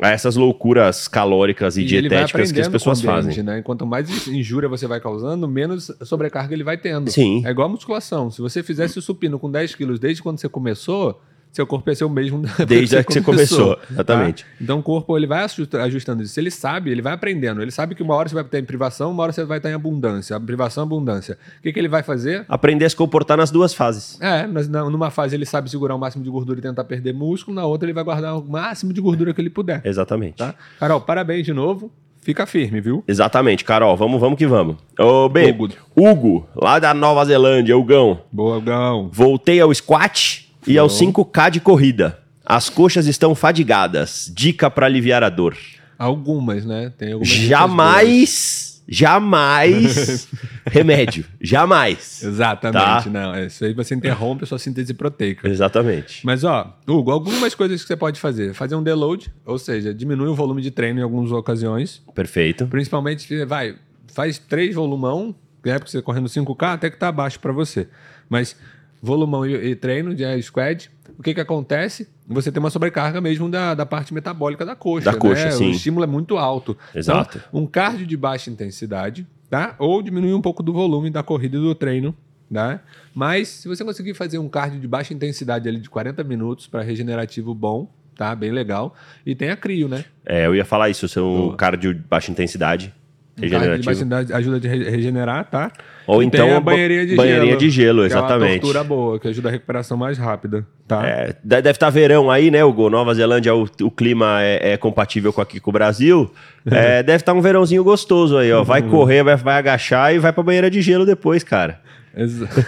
[SPEAKER 2] a essas loucuras calóricas e, e dietéticas que as pessoas ambiente, fazem.
[SPEAKER 1] Né? Quanto mais injúria você vai causando, menos sobrecarga ele vai tendo.
[SPEAKER 2] Sim.
[SPEAKER 1] É igual a musculação. Se você fizesse o supino com 10 quilos desde quando você começou, seu corpo ia ser o mesmo
[SPEAKER 2] desde que, que você começou. Tá? Exatamente.
[SPEAKER 1] Tá? Então o corpo ele vai ajustando isso. Ele sabe, ele vai aprendendo. Ele sabe que uma hora você vai estar em privação, uma hora você vai estar em abundância. Privação, abundância. O que, que ele vai fazer?
[SPEAKER 2] Aprender a se comportar nas duas fases.
[SPEAKER 1] É, mas numa fase ele sabe segurar o máximo de gordura e tentar perder músculo, na outra ele vai guardar o máximo de gordura que ele puder.
[SPEAKER 2] Exatamente.
[SPEAKER 1] Tá? Carol, parabéns de novo. Fica firme, viu?
[SPEAKER 2] Exatamente, Carol. Vamos, vamos que vamos. Ô, B, Hugo. Hugo, lá da Nova Zelândia, Hugão.
[SPEAKER 1] Boa, Hugão.
[SPEAKER 2] Voltei ao squat e ao 5K de corrida. As coxas estão fadigadas. Dica para aliviar a dor.
[SPEAKER 1] Algumas, né?
[SPEAKER 2] Tem algumas jamais, jamais remédio. Jamais.
[SPEAKER 1] Exatamente, tá? não. Isso aí você interrompe a sua síntese proteica.
[SPEAKER 2] Exatamente.
[SPEAKER 1] Mas, ó, Hugo, algumas coisas que você pode fazer. Fazer um deload, ou seja, diminui o volume de treino em algumas ocasiões.
[SPEAKER 2] Perfeito.
[SPEAKER 1] Principalmente, vai, faz três volumão, né? Porque você correndo 5K, até que tá baixo para você. Mas volumão e, e treino de squad, o que, que acontece? Você tem uma sobrecarga mesmo da, da parte metabólica da coxa.
[SPEAKER 2] Da coxa,
[SPEAKER 1] né?
[SPEAKER 2] sim.
[SPEAKER 1] O estímulo é muito alto.
[SPEAKER 2] Exato.
[SPEAKER 1] Então, um cardio de baixa intensidade, tá? Ou diminuir um pouco do volume da corrida e do treino, tá? Mas se você conseguir fazer um cardio de baixa intensidade ali de 40 minutos para regenerativo bom, tá? Bem legal. E tem a crio, né?
[SPEAKER 2] É, eu ia falar isso, seu cardio de baixa intensidade
[SPEAKER 1] Regenerativo. ajuda a regenerar, tá?
[SPEAKER 2] Ou e então a banheirinha de banheirinha gelo. de gelo, exatamente. É uma
[SPEAKER 1] tortura boa, que ajuda a recuperação mais rápida, tá?
[SPEAKER 2] É, deve estar tá verão aí, né, Hugo? Nova Zelândia, o, o clima é, é, compatível com aqui com o Brasil. É, deve estar tá um verãozinho gostoso aí, ó. Vai uhum. correr, vai, vai agachar e vai pra banheira de gelo depois, cara.
[SPEAKER 1] Exato.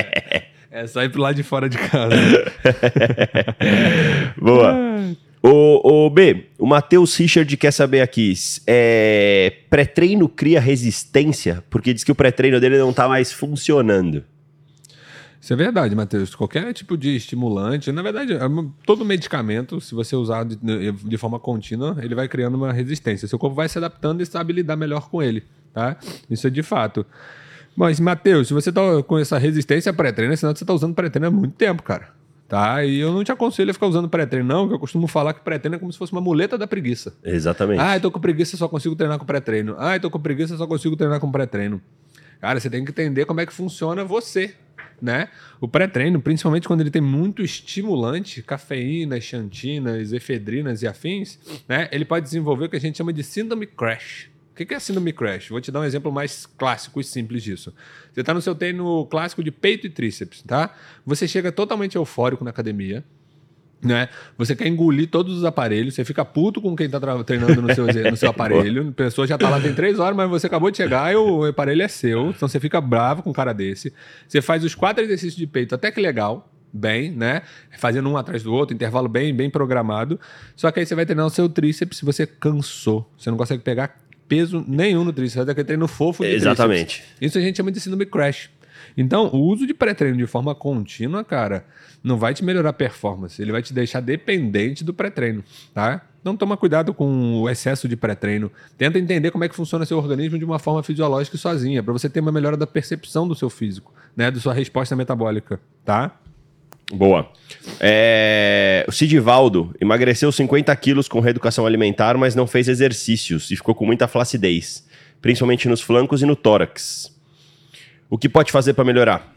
[SPEAKER 1] é só ir pro lado de fora de casa.
[SPEAKER 2] Boa. O, B, o Matheus Richard quer saber aqui: é, pré-treino cria resistência? Porque diz que o pré-treino dele não está mais funcionando.
[SPEAKER 1] Isso é verdade, Matheus. Qualquer tipo de estimulante, na verdade, é todo medicamento, se você usar de, de, forma contínua, ele vai criando uma resistência. Seu corpo vai se adaptando e sabe lidar melhor com ele, tá? Isso é de fato. Mas, Matheus, se você está com essa resistência pré-treino, é que você está usando pré-treino há muito tempo, cara. Tá? E eu não te aconselho a ficar usando pré-treino, não, que eu costumo falar que pré-treino é como se fosse uma muleta da preguiça.
[SPEAKER 2] Exatamente.
[SPEAKER 1] Ah, eu tô com preguiça, só consigo treinar com pré-treino. Ah, eu tô com preguiça, só consigo treinar com pré-treino. Cara, você tem que entender como é que funciona você, né? O pré-treino, principalmente quando ele tem muito estimulante, cafeína, xantinas, efedrinas e afins, né? Ele pode desenvolver o que a gente chama de síndrome crash. O que é síndrome crash? Vou te dar um exemplo mais clássico e simples disso. Você está no seu treino clássico de peito e tríceps, tá? Você chega totalmente eufórico na academia, né? Você quer engolir todos os aparelhos, você fica puto com quem está treinando no seu, no seu aparelho. A pessoa já está lá tem três horas, mas você acabou de chegar e o aparelho é seu. Então você fica bravo com um cara desse. Você faz os quatro exercícios de peito, até que legal, bem, né? Fazendo um atrás do outro, intervalo bem, bem programado. Só que aí você vai treinar o seu tríceps e você cansou. Você não consegue pegar peso nenhum no tríceps, vai daquele treino fofo de
[SPEAKER 2] Exatamente.
[SPEAKER 1] Tríceps. Isso a gente chama de síndrome crash. Então, o uso de pré-treino de forma contínua, cara, não vai te melhorar a performance, ele vai te deixar dependente do pré-treino, tá? Então toma cuidado com o excesso de pré-treino. Tenta entender como é que funciona seu organismo de uma forma fisiológica e sozinha, para você ter uma melhora da percepção do seu físico, né? Da sua resposta metabólica, tá?
[SPEAKER 2] Boa. É... O Sidivaldo emagreceu 50 quilos com reeducação alimentar, mas não fez exercícios e ficou com muita flacidez, principalmente nos flancos e no tórax. O que pode fazer para melhorar?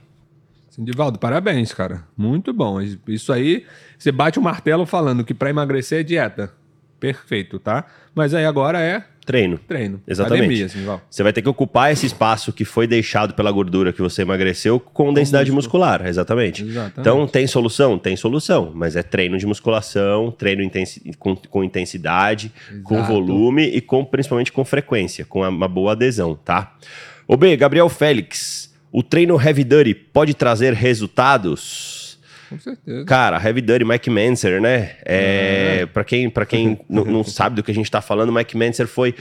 [SPEAKER 1] Sindivaldo, parabéns, cara. Muito bom. Isso aí, você bate o martelo falando que para emagrecer é dieta. Perfeito, tá? Mas aí agora é
[SPEAKER 2] Treino.
[SPEAKER 1] treino.
[SPEAKER 2] Exatamente.
[SPEAKER 1] Academia, Sindivaldo.
[SPEAKER 2] Você vai ter que ocupar esse espaço que foi deixado pela gordura que você emagreceu com densidade
[SPEAKER 1] músculo.
[SPEAKER 2] muscular, exatamente.
[SPEAKER 1] Exatamente.
[SPEAKER 2] Então, tem solução? Tem solução, mas é treino de musculação, treino intensi- com, com intensidade, com
[SPEAKER 1] Exato.
[SPEAKER 2] volume e com principalmente com frequência, com uma boa adesão, tá? Ô B, Gabriel Félix, o treino Heavy Duty pode trazer resultados?
[SPEAKER 1] Com certeza.
[SPEAKER 2] Cara, Heavy Duty, Mike Manser, né? É, Pra quem, pra quem não, sabe do que a gente tá falando, Mike Manser foi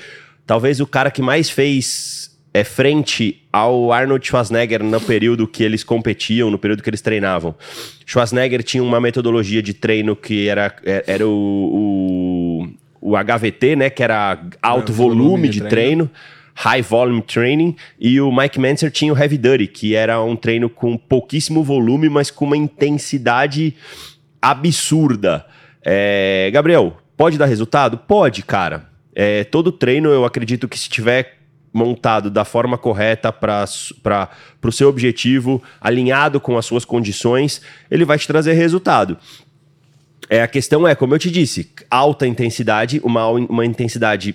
[SPEAKER 2] talvez o cara que mais fez é, frente ao Arnold Schwarzenegger no período que eles competiam, no período que eles treinavam. Schwarzenegger tinha uma metodologia de treino que era, é- era o, o, o HVT, né? Que era alto
[SPEAKER 1] É, volume
[SPEAKER 2] volume
[SPEAKER 1] de
[SPEAKER 2] de treino. High Volume Training, e o Mike Manser tinha o Heavy Duty, que era um treino com pouquíssimo volume, mas com uma intensidade absurda. É, Gabriel, pode dar resultado? Pode, cara. É, todo treino, eu acredito que se tiver montado da forma correta para o seu objetivo, alinhado com as suas condições, ele vai te trazer resultado. É, a questão é, como eu te disse, alta intensidade, uma, uma intensidade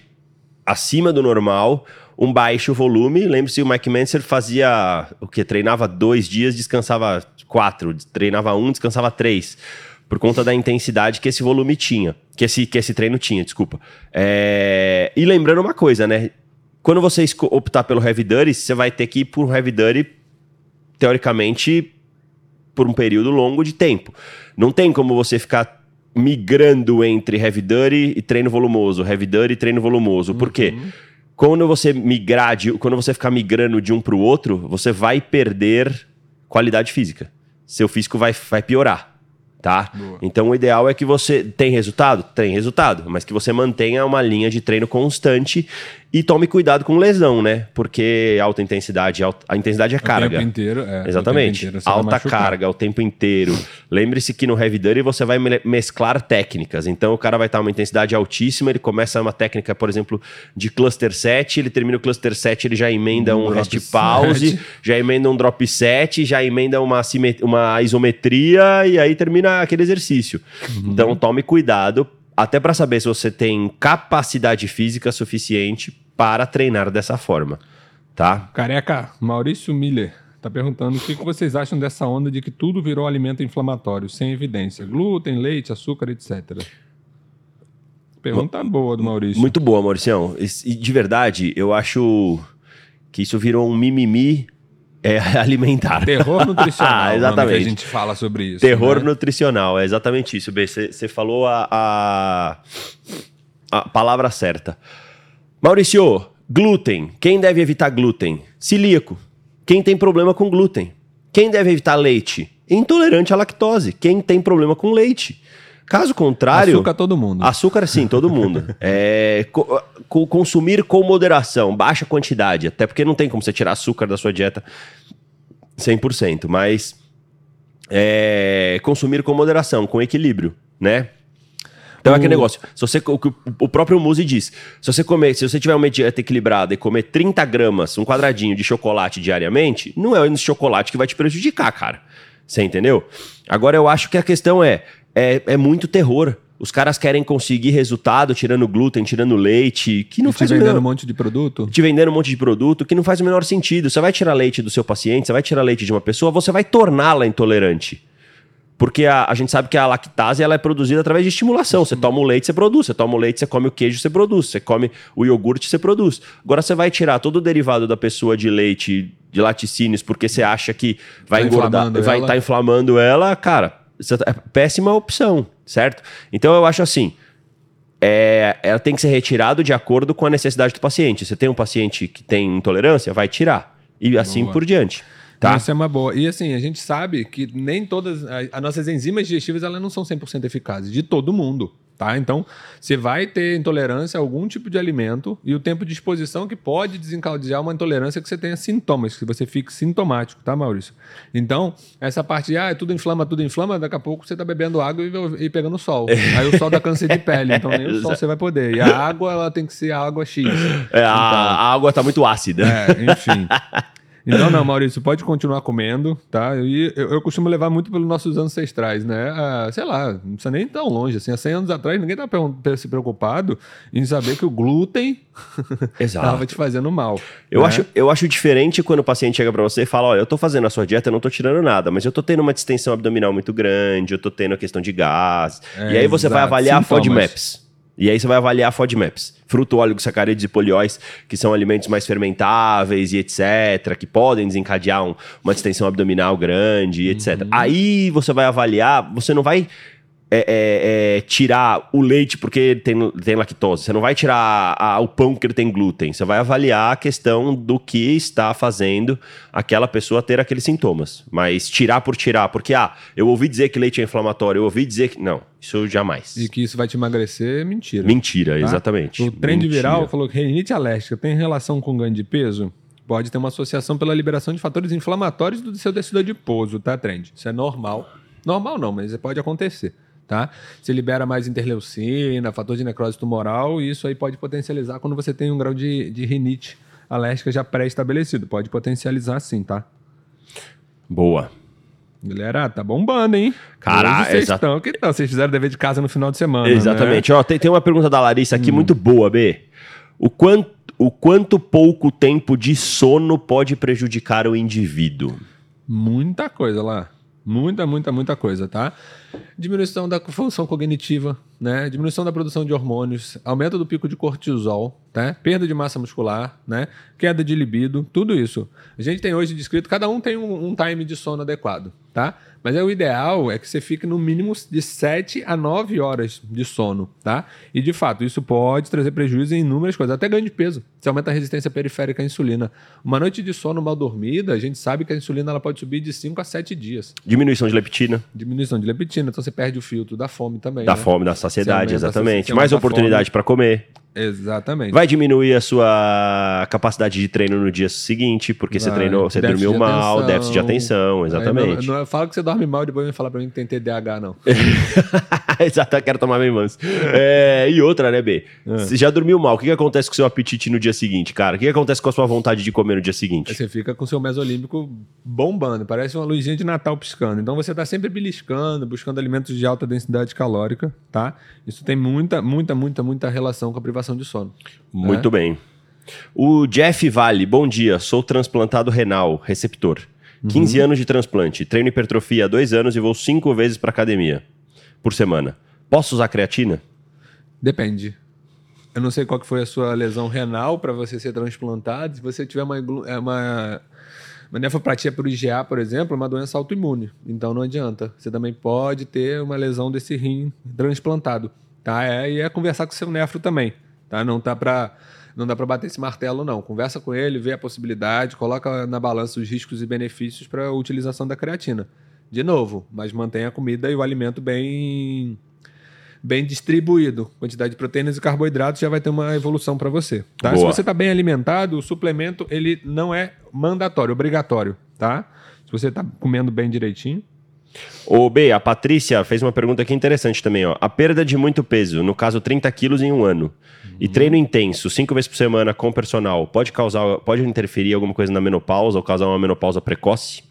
[SPEAKER 2] acima do normal, um baixo volume. Lembre-se, o Mike Manser fazia o que? Treinava dois dias, descansava quatro, treinava um, descansava três. Por conta da intensidade que esse volume tinha, que esse, que esse treino tinha, desculpa. É, E lembrando uma coisa, né? Quando você optar pelo Heavy Duty, você vai ter que ir por Heavy Duty, teoricamente, por um período longo de tempo. Não tem como você ficar migrando entre heavy duty e treino volumoso, heavy duty e treino volumoso. Por quê? Quando você migrar, de, quando você ficar migrando de um para o outro, você vai perder qualidade física. Seu físico vai, vai piorar, tá?
[SPEAKER 1] Boa.
[SPEAKER 2] Então o ideal é que você tem resultado, tem resultado, mas que você mantenha uma linha de treino constante e tome cuidado com lesão, né? Porque alta intensidade, alta- a intensidade é
[SPEAKER 1] O
[SPEAKER 2] carga.
[SPEAKER 1] tempo inteiro, é.
[SPEAKER 2] Exatamente.
[SPEAKER 1] O tempo inteiro
[SPEAKER 2] Alta carga o tempo inteiro. Lembre-se que no Heavy Duty você vai me- mesclar técnicas. Então o cara vai estar uma intensidade altíssima, ele começa uma técnica, por exemplo, de cluster 7, ele termina o cluster 7, ele já emenda um,
[SPEAKER 1] Um
[SPEAKER 2] rest pause,
[SPEAKER 1] set.
[SPEAKER 2] já emenda um drop set, já emenda uma, uma isometria e aí termina aquele exercício.
[SPEAKER 1] Uhum.
[SPEAKER 2] Então tome cuidado, até para saber se você tem capacidade física suficiente para treinar dessa forma, tá?
[SPEAKER 1] Careca, Maurício Miller tá perguntando o que, que vocês acham dessa onda de que tudo virou alimento inflamatório, sem evidência. Glúten, leite, açúcar, etc. Pergunta boa do Maurício.
[SPEAKER 2] Muito boa, Mauricião. E de verdade, eu acho que isso virou um mimimi é, alimentar.
[SPEAKER 1] Terror nutricional.
[SPEAKER 2] Ah, exatamente.
[SPEAKER 1] Que a gente fala sobre isso.
[SPEAKER 2] Terror
[SPEAKER 1] né?
[SPEAKER 2] nutricional, é exatamente isso. B. Você falou a, a, a palavra certa. Maurício, glúten. Quem deve evitar glúten? Celíaco. Quem tem problema com glúten? Quem deve evitar leite? Intolerante à lactose. Quem tem problema com leite? Caso contrário.
[SPEAKER 1] Açúcar todo mundo.
[SPEAKER 2] Açúcar, sim, todo mundo. É, co- co- consumir com moderação, baixa quantidade, até porque não tem como você tirar açúcar da sua dieta 100%, mas é, consumir com moderação, com equilíbrio, né? Então é aquele
[SPEAKER 1] O-
[SPEAKER 2] negócio, se você, o o próprio Muzi diz, se você comer, se você tiver uma dieta equilibrada e comer 30 gramas, um quadradinho de chocolate diariamente, não é esse chocolate que vai te prejudicar, cara. Você entendeu? Agora eu acho que a questão é, é, é muito terror. Os caras querem conseguir resultado tirando glúten, tirando leite, que não
[SPEAKER 1] E te
[SPEAKER 2] faz o
[SPEAKER 1] vendendo
[SPEAKER 2] menor
[SPEAKER 1] um monte de produto?
[SPEAKER 2] te vendendo um monte de produto que não faz o menor sentido. Você vai tirar leite do seu paciente, você vai tirar leite de uma pessoa, você vai torná-la intolerante. Porque a, a gente sabe que a lactase ela é produzida através de estimulação. Você toma o leite, você produz. Você toma o leite, você come o queijo, você produz. Você come o iogurte, você produz. Agora você vai tirar todo o derivado da pessoa de leite, de laticínios, porque você acha que vai
[SPEAKER 1] Tá
[SPEAKER 2] engordar, vai estar inflamando ela, cara. Isso é péssima opção, certo? Então eu acho assim, é, ela tem que ser retirado de acordo com a necessidade do paciente. Você tem um paciente que tem intolerância, vai tirar. E assim
[SPEAKER 1] Boa.
[SPEAKER 2] por diante. Tá?
[SPEAKER 1] Isso é uma boa. E assim, a gente sabe que nem todas. As nossas enzimas digestivas elas não são 100% eficazes, de todo mundo. Tá? Então, você vai ter intolerância a algum tipo de alimento e o tempo de exposição que pode desencadear uma intolerância que você tenha sintomas, que você fique sintomático, tá, Maurício? Então, essa parte de, ah, tudo inflama, tudo inflama, daqui a pouco você tá bebendo água e, e pegando sol. Aí o sol dá câncer de pele, então nem o sol você vai poder. E a água, ela tem que ser água X.
[SPEAKER 2] É,
[SPEAKER 1] então,
[SPEAKER 2] a, a água tá muito ácida.
[SPEAKER 1] É, enfim. Então, não, Maurício, pode continuar comendo, tá? E eu, eu costumo levar muito pelos nossos ancestrais, né? Ah, sei lá, não precisa nem tão longe. Assim, há 100 anos atrás, ninguém estava se preocupado em saber que o glúten estava te fazendo mal.
[SPEAKER 2] Eu,
[SPEAKER 1] né?
[SPEAKER 2] acho, eu acho diferente quando o paciente chega para você e fala: Olha, eu tô fazendo a sua dieta, eu não tô tirando nada, mas eu tô tendo uma distensão abdominal muito grande, eu tô tendo a questão de gás.
[SPEAKER 1] É,
[SPEAKER 2] e aí você vai
[SPEAKER 1] exato.
[SPEAKER 2] avaliar
[SPEAKER 1] Sintomas.
[SPEAKER 2] a FODMAPs. E aí você vai avaliar FODMAPs. Fruto, óleo, sacarídeos e polióis, que são alimentos mais fermentáveis e etc., que podem desencadear um- uma distensão abdominal grande e etc. Aí você vai avaliar, você não vai é, é, é, tirar o leite porque ele tem, tem lactose. Você não vai tirar a- o pão porque ele tem glúten. Você vai avaliar a questão do que está fazendo aquela pessoa ter aqueles sintomas. Mas tirar por tirar, porque, ah, eu ouvi dizer que leite é inflamatório, eu ouvi dizer que. Não, isso jamais.
[SPEAKER 1] E que isso vai te emagrecer, é mentira.
[SPEAKER 2] Mentira,
[SPEAKER 1] tá?
[SPEAKER 2] exatamente.
[SPEAKER 1] O trend
[SPEAKER 2] Mentira.
[SPEAKER 1] viral falou que rinite alérgica tem relação com ganho de peso? Pode ter uma associação pela liberação de fatores inflamatórios do seu tecido adiposo, tá, trend? Isso é normal. Normal não, mas pode acontecer, tá? Se libera mais interleucina, fator de necrose tumoral, e isso aí pode potencializar quando você tem um grau de, de rinite alérgica já pré-estabelecido. Pode potencializar sim, tá?
[SPEAKER 2] Boa.
[SPEAKER 1] Galera, tá bombando, hein?
[SPEAKER 2] Cara,
[SPEAKER 1] Hoje vocês
[SPEAKER 2] exa-
[SPEAKER 1] estão que estão. Vocês fizeram dever de casa no final de semana, né?
[SPEAKER 2] Exatamente. Ó, tem, tem uma pergunta da Larissa
[SPEAKER 1] Hum.
[SPEAKER 2] aqui muito boa, B. O quanto, o quanto pouco tempo de sono pode prejudicar o indivíduo?
[SPEAKER 1] Muita coisa lá. Muita, muita, muita coisa, tá? Diminuição da função cognitiva, né? Diminuição da produção de hormônios, aumento do pico de cortisol, tá? Perda de massa muscular, né? Queda de libido, tudo isso. A gente tem hoje descrito, cada um tem um, um time de sono adequado, tá? Mas é o ideal é que você fique no mínimo de 7 a 9 horas de sono, tá? E de fato, isso pode trazer prejuízo em inúmeras coisas, até ganho de peso. Você aumenta a resistência periférica à insulina. Uma noite de sono mal dormida, a gente sabe que a insulina ela pode subir de 5 a 7 dias.
[SPEAKER 2] Diminuição de leptina,
[SPEAKER 1] Diminuição de leptina, então você perde o filtro da fome também.
[SPEAKER 2] da
[SPEAKER 1] né?
[SPEAKER 2] fome, da saciedade,
[SPEAKER 1] A
[SPEAKER 2] exatamente.
[SPEAKER 1] saciedade,
[SPEAKER 2] Mais oportunidade para comer.
[SPEAKER 1] Exatamente.
[SPEAKER 2] Vai diminuir a sua capacidade de treino no dia seguinte, porque você
[SPEAKER 1] Vai.
[SPEAKER 2] treinou, você dormiu mal,
[SPEAKER 1] atenção.
[SPEAKER 2] déficit de atenção, exatamente.
[SPEAKER 1] Não, não fala que você dorme mal e depois vem falar pra mim que tem TDAH, não.
[SPEAKER 2] Exato, quero tomar bem manso. É, e outra, né, B?
[SPEAKER 1] É.
[SPEAKER 2] Você já dormiu mal, o que, que acontece com o seu apetite no dia seguinte, cara? O que, que acontece com a sua vontade de comer no dia seguinte?
[SPEAKER 1] você fica com o seu mesolímbico bombando, parece uma luzinha de Natal piscando. Então você tá sempre beliscando, buscando alimentos de alta densidade calórica, tá? Isso tem muita, muita, muita, muita relação com a privação de sono.
[SPEAKER 2] Muito bem. O Jeff Vale, bom dia. Sou transplantado renal, receptor. 15
[SPEAKER 1] Uhum.
[SPEAKER 2] anos de transplante. Treino hipertrofia há dois anos e vou cinco vezes para academia por semana. Posso usar creatina?
[SPEAKER 1] Depende. Eu não sei qual que foi a sua lesão renal para você ser transplantado. Se você tiver uma, é, uma, uma nefropatia por IgA, por exemplo, é uma doença autoimune. Então não adianta. Você também pode ter uma lesão desse rim transplantado. Tá? É, e é conversar com o seu nefro também. Tá? Não tá para não dá para bater esse martelo, não. Conversa com ele, vê a possibilidade, coloca na balança os riscos e benefícios para a utilização da creatina. De novo, mas mantenha a comida e o alimento bem bem distribuído. Quantidade de proteínas e carboidratos já vai ter uma evolução para você. Tá? Se você está bem alimentado, o suplemento ele não é mandatório, obrigatório, tá? Se você está comendo bem direitinho.
[SPEAKER 2] Ô, B, a Patrícia fez uma pergunta aqui interessante também, ó. A perda de muito peso, no caso 30 quilos em um ano, e treino intenso, cinco vezes por semana com personal, pode causar, pode interferir alguma coisa na menopausa ou causar uma menopausa precoce?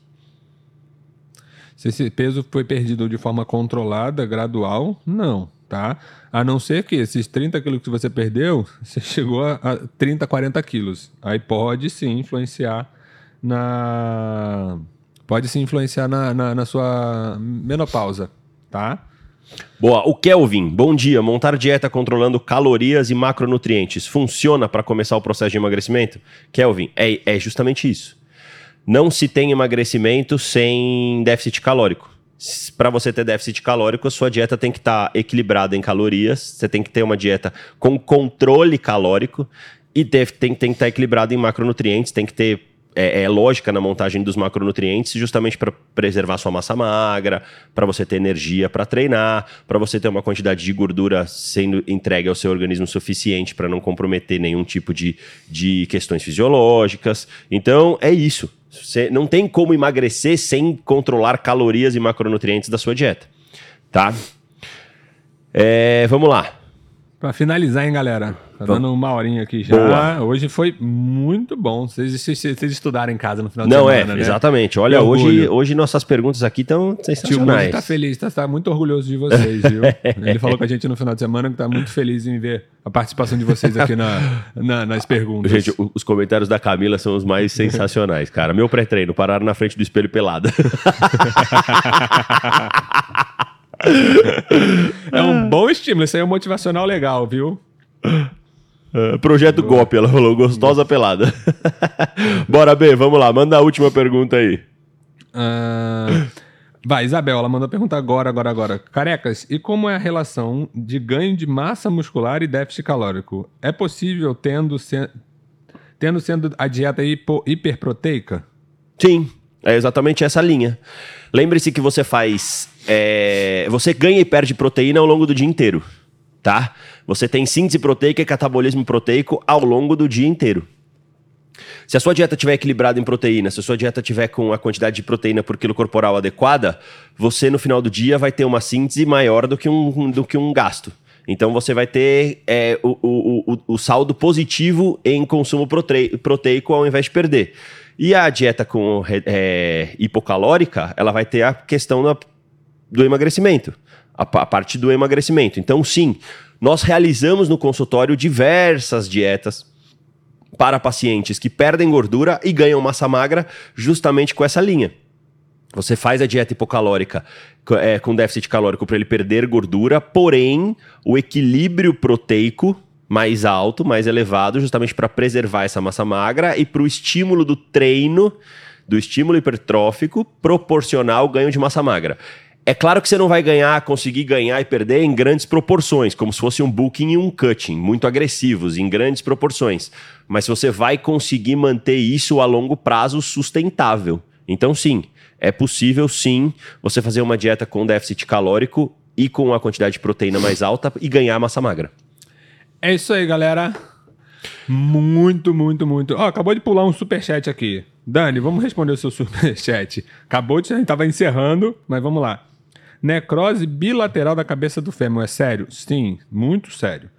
[SPEAKER 1] Se esse peso foi perdido de forma controlada, gradual, não, tá? A não ser que esses 30 quilos que você perdeu, você chegou a, a 30, 40 quilos. Aí pode sim influenciar na. Pode sim influenciar na, na, na sua menopausa, tá?
[SPEAKER 2] Boa, o Kelvin, bom dia. Montar dieta controlando calorias e macronutrientes funciona para começar o processo de emagrecimento? Kelvin, é, é justamente isso. Não se tem emagrecimento sem déficit calórico. Para você ter déficit calórico, a sua dieta tem que estar equilibrada em calorias, você tem que ter uma dieta com controle calórico e deve- tem, tem que estar equilibrada em macronutrientes, tem que ter é, é lógica na montagem dos macronutrientes, justamente para preservar sua massa magra, para você ter energia para treinar, para você ter uma quantidade de gordura sendo entregue ao seu organismo suficiente para não comprometer nenhum tipo de, de questões fisiológicas. Então, é isso. Você não tem como emagrecer sem controlar calorias e macronutrientes da sua dieta. Tá? É, vamos lá.
[SPEAKER 1] Para finalizar, hein, galera? Tá dando uma horinha aqui já. Boa. Hoje foi muito bom. Vocês, estudaram em casa no final
[SPEAKER 2] Não,
[SPEAKER 1] de semana,
[SPEAKER 2] é,
[SPEAKER 1] né?
[SPEAKER 2] exatamente. Olha, hoje, hoje nossas perguntas aqui estão
[SPEAKER 1] Tio
[SPEAKER 2] sensacionais.
[SPEAKER 1] Mundo tá feliz, tá, tá muito orgulhoso de vocês, viu? Ele falou com a gente no final de semana que tá muito feliz em ver a participação de vocês aqui na, na- nas perguntas.
[SPEAKER 2] Gente, os comentários da Camila são os mais sensacionais, cara. Meu pré-treino, pararam na frente do espelho pelada.
[SPEAKER 1] é um bom estímulo, isso aí é um motivacional legal, viu?
[SPEAKER 2] É, Projeto Golpe, ela falou, gostosa pelada. Bora, B, vamos lá, manda a última pergunta aí.
[SPEAKER 1] Ah, vai, Isabel, ela mandou perguntar agora, agora, agora. Carecas, e como é a relação de ganho de massa muscular e déficit calórico? É possível tendo, se- tendo sendo a dieta hipo- hiperproteica?
[SPEAKER 2] Sim, é exatamente essa linha. Lembre-se que você faz. É, você ganha e perde proteína ao longo do dia inteiro, tá? Você tem síntese proteica e catabolismo proteico ao longo do dia inteiro. Se a sua dieta estiver equilibrada em proteína, se a sua dieta tiver com a quantidade de proteína por quilo corporal adequada, você no final do dia vai ter uma síntese maior do que um, do que um gasto. Então você vai ter é, o, o, o, o saldo positivo em consumo prote- proteico ao invés de perder. E a dieta com é, hipocalórica, ela vai ter a questão da- do emagrecimento, a, a parte do emagrecimento. Então, sim, nós realizamos no consultório diversas dietas para pacientes que perdem gordura e ganham massa magra justamente com essa linha. Você faz a dieta hipocalórica é, com déficit calórico para ele perder gordura, porém o equilíbrio proteico mais alto, mais elevado, justamente para preservar essa massa magra e para o estímulo do treino, do estímulo hipertrófico, proporcional ao ganho de massa magra. É claro que você não vai ganhar, conseguir ganhar e perder em grandes proporções, como se fosse um booking e um cutting, muito agressivos, em grandes proporções. Mas você vai conseguir manter isso a longo prazo sustentável. Então, sim, é possível sim você fazer uma dieta com déficit calórico e com a quantidade de proteína mais alta e ganhar massa magra.
[SPEAKER 1] É isso aí, galera. Muito, muito, muito. Ó, acabou de pular um superchat aqui. Dani, vamos responder o seu superchat. Acabou de. A gente tava encerrando, mas vamos lá. Necrose bilateral da cabeça do fêmur, é sério? Sim, muito sério.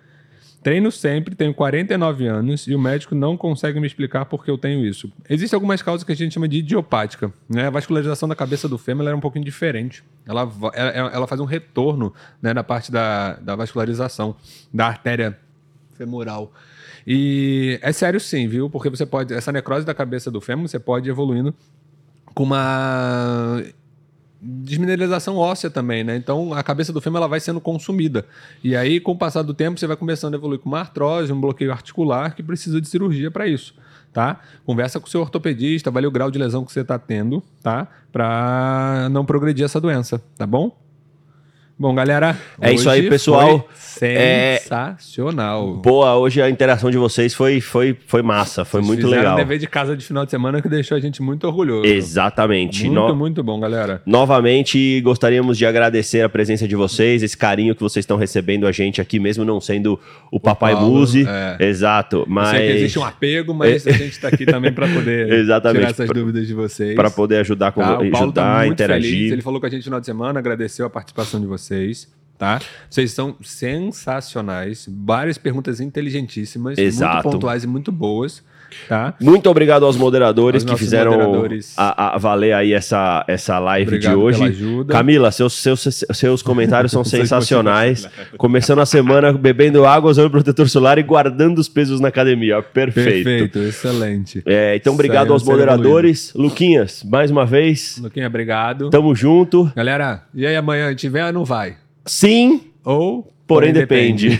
[SPEAKER 1] Treino sempre, tenho 49 anos e o médico não consegue me explicar por que eu tenho isso. Existem algumas causas que a gente chama de idiopática. Né? A vascularização da cabeça do fêmur é um pouquinho diferente. Ela, ela, ela faz um retorno né, na parte da, da vascularização da artéria femoral. E é sério sim, viu? Porque você pode. Essa necrose da cabeça do fêmur, você pode ir evoluindo com uma desmineralização óssea também, né? Então a cabeça do fêmur ela vai sendo consumida. E aí, com o passar do tempo, você vai começando a evoluir com uma artrose, um bloqueio articular que precisa de cirurgia para isso. Tá? Conversa com o seu ortopedista, avalie o grau de lesão que você está tendo, tá? Para não progredir essa doença, tá bom? Bom, galera.
[SPEAKER 2] É isso aí, pessoal. É-
[SPEAKER 1] Sensacional.
[SPEAKER 2] Boa, hoje a interação de vocês foi, foi, foi massa, foi
[SPEAKER 1] Vocês
[SPEAKER 2] muito legal.
[SPEAKER 1] um dever de casa de final de semana que deixou a gente muito orgulhoso.
[SPEAKER 2] Exatamente.
[SPEAKER 1] Muito,
[SPEAKER 2] No-
[SPEAKER 1] muito bom, galera.
[SPEAKER 2] Novamente, gostaríamos de agradecer a presença de vocês, esse carinho que vocês estão recebendo a gente aqui, mesmo não sendo o Papai
[SPEAKER 1] Paulo,
[SPEAKER 2] Muse.
[SPEAKER 1] é.
[SPEAKER 2] Exato, mas
[SPEAKER 1] sei que existe um apego, mas a gente está aqui também para poder tirar essas
[SPEAKER 2] pra-
[SPEAKER 1] dúvidas de vocês.
[SPEAKER 2] para poder ajudar, com,
[SPEAKER 1] Tá? O Paulo
[SPEAKER 2] ajudar
[SPEAKER 1] tá
[SPEAKER 2] interagir.
[SPEAKER 1] feliz. Ele falou com a gente no final de semana, agradeceu a participação de vocês. Tá? Vocês são sensacionais, várias perguntas inteligentíssimas,
[SPEAKER 2] Exato.
[SPEAKER 1] muito pontuais e muito boas. Tá?
[SPEAKER 2] Muito obrigado aos moderadores
[SPEAKER 1] Aos
[SPEAKER 2] que fizeram
[SPEAKER 1] moderadores.
[SPEAKER 2] A, a valer aí essa, essa live
[SPEAKER 1] Obrigado
[SPEAKER 2] de hoje.
[SPEAKER 1] pela ajuda.
[SPEAKER 2] Camila, seus, seus, seus comentários são sensacionais. Começando a semana bebendo água, usando protetor solar e guardando os pesos na academia. Perfeito.
[SPEAKER 1] Perfeito, excelente.
[SPEAKER 2] É, então, obrigado
[SPEAKER 1] aí,
[SPEAKER 2] aos moderadores. Luquinhas, mais uma vez,
[SPEAKER 1] Luquinha, obrigado.
[SPEAKER 2] tamo junto.
[SPEAKER 1] Galera, e aí amanhã a gente vem ou não vai?
[SPEAKER 2] Sim,
[SPEAKER 1] Ou.
[SPEAKER 2] Porém depende.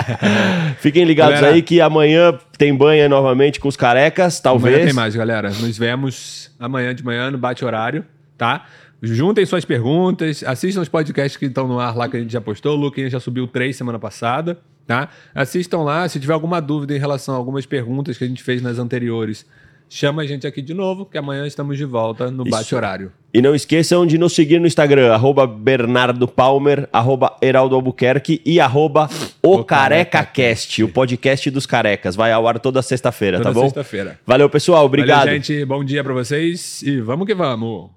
[SPEAKER 2] Fiquem ligados
[SPEAKER 1] Galera.
[SPEAKER 2] aí que amanhã tem banha novamente com os carecas, talvez.
[SPEAKER 1] Amanhã tem mais, galera. Nos vemos amanhã de manhã no Bate Horário, tá? Juntem suas perguntas, assistam os podcasts que estão no ar lá que a gente já postou. O Luquinha já subiu três semana passada, tá? Assistam lá. Se tiver alguma dúvida em relação a algumas perguntas que a gente fez nas anteriores, chama a gente aqui de novo, que amanhã estamos de volta no bate-horário.
[SPEAKER 2] E não esqueçam de nos seguir no Instagram, arroba Bernardo Palmer, arroba Heraldo Albuquerque e arroba o,
[SPEAKER 1] O
[SPEAKER 2] CarecaCast, o podcast dos carecas. Vai ao ar toda sexta-feira, tá bom?
[SPEAKER 1] sexta-feira.
[SPEAKER 2] Valeu, pessoal. Obrigado.
[SPEAKER 1] Valeu, gente. Bom dia pra vocês e vamos que vamos.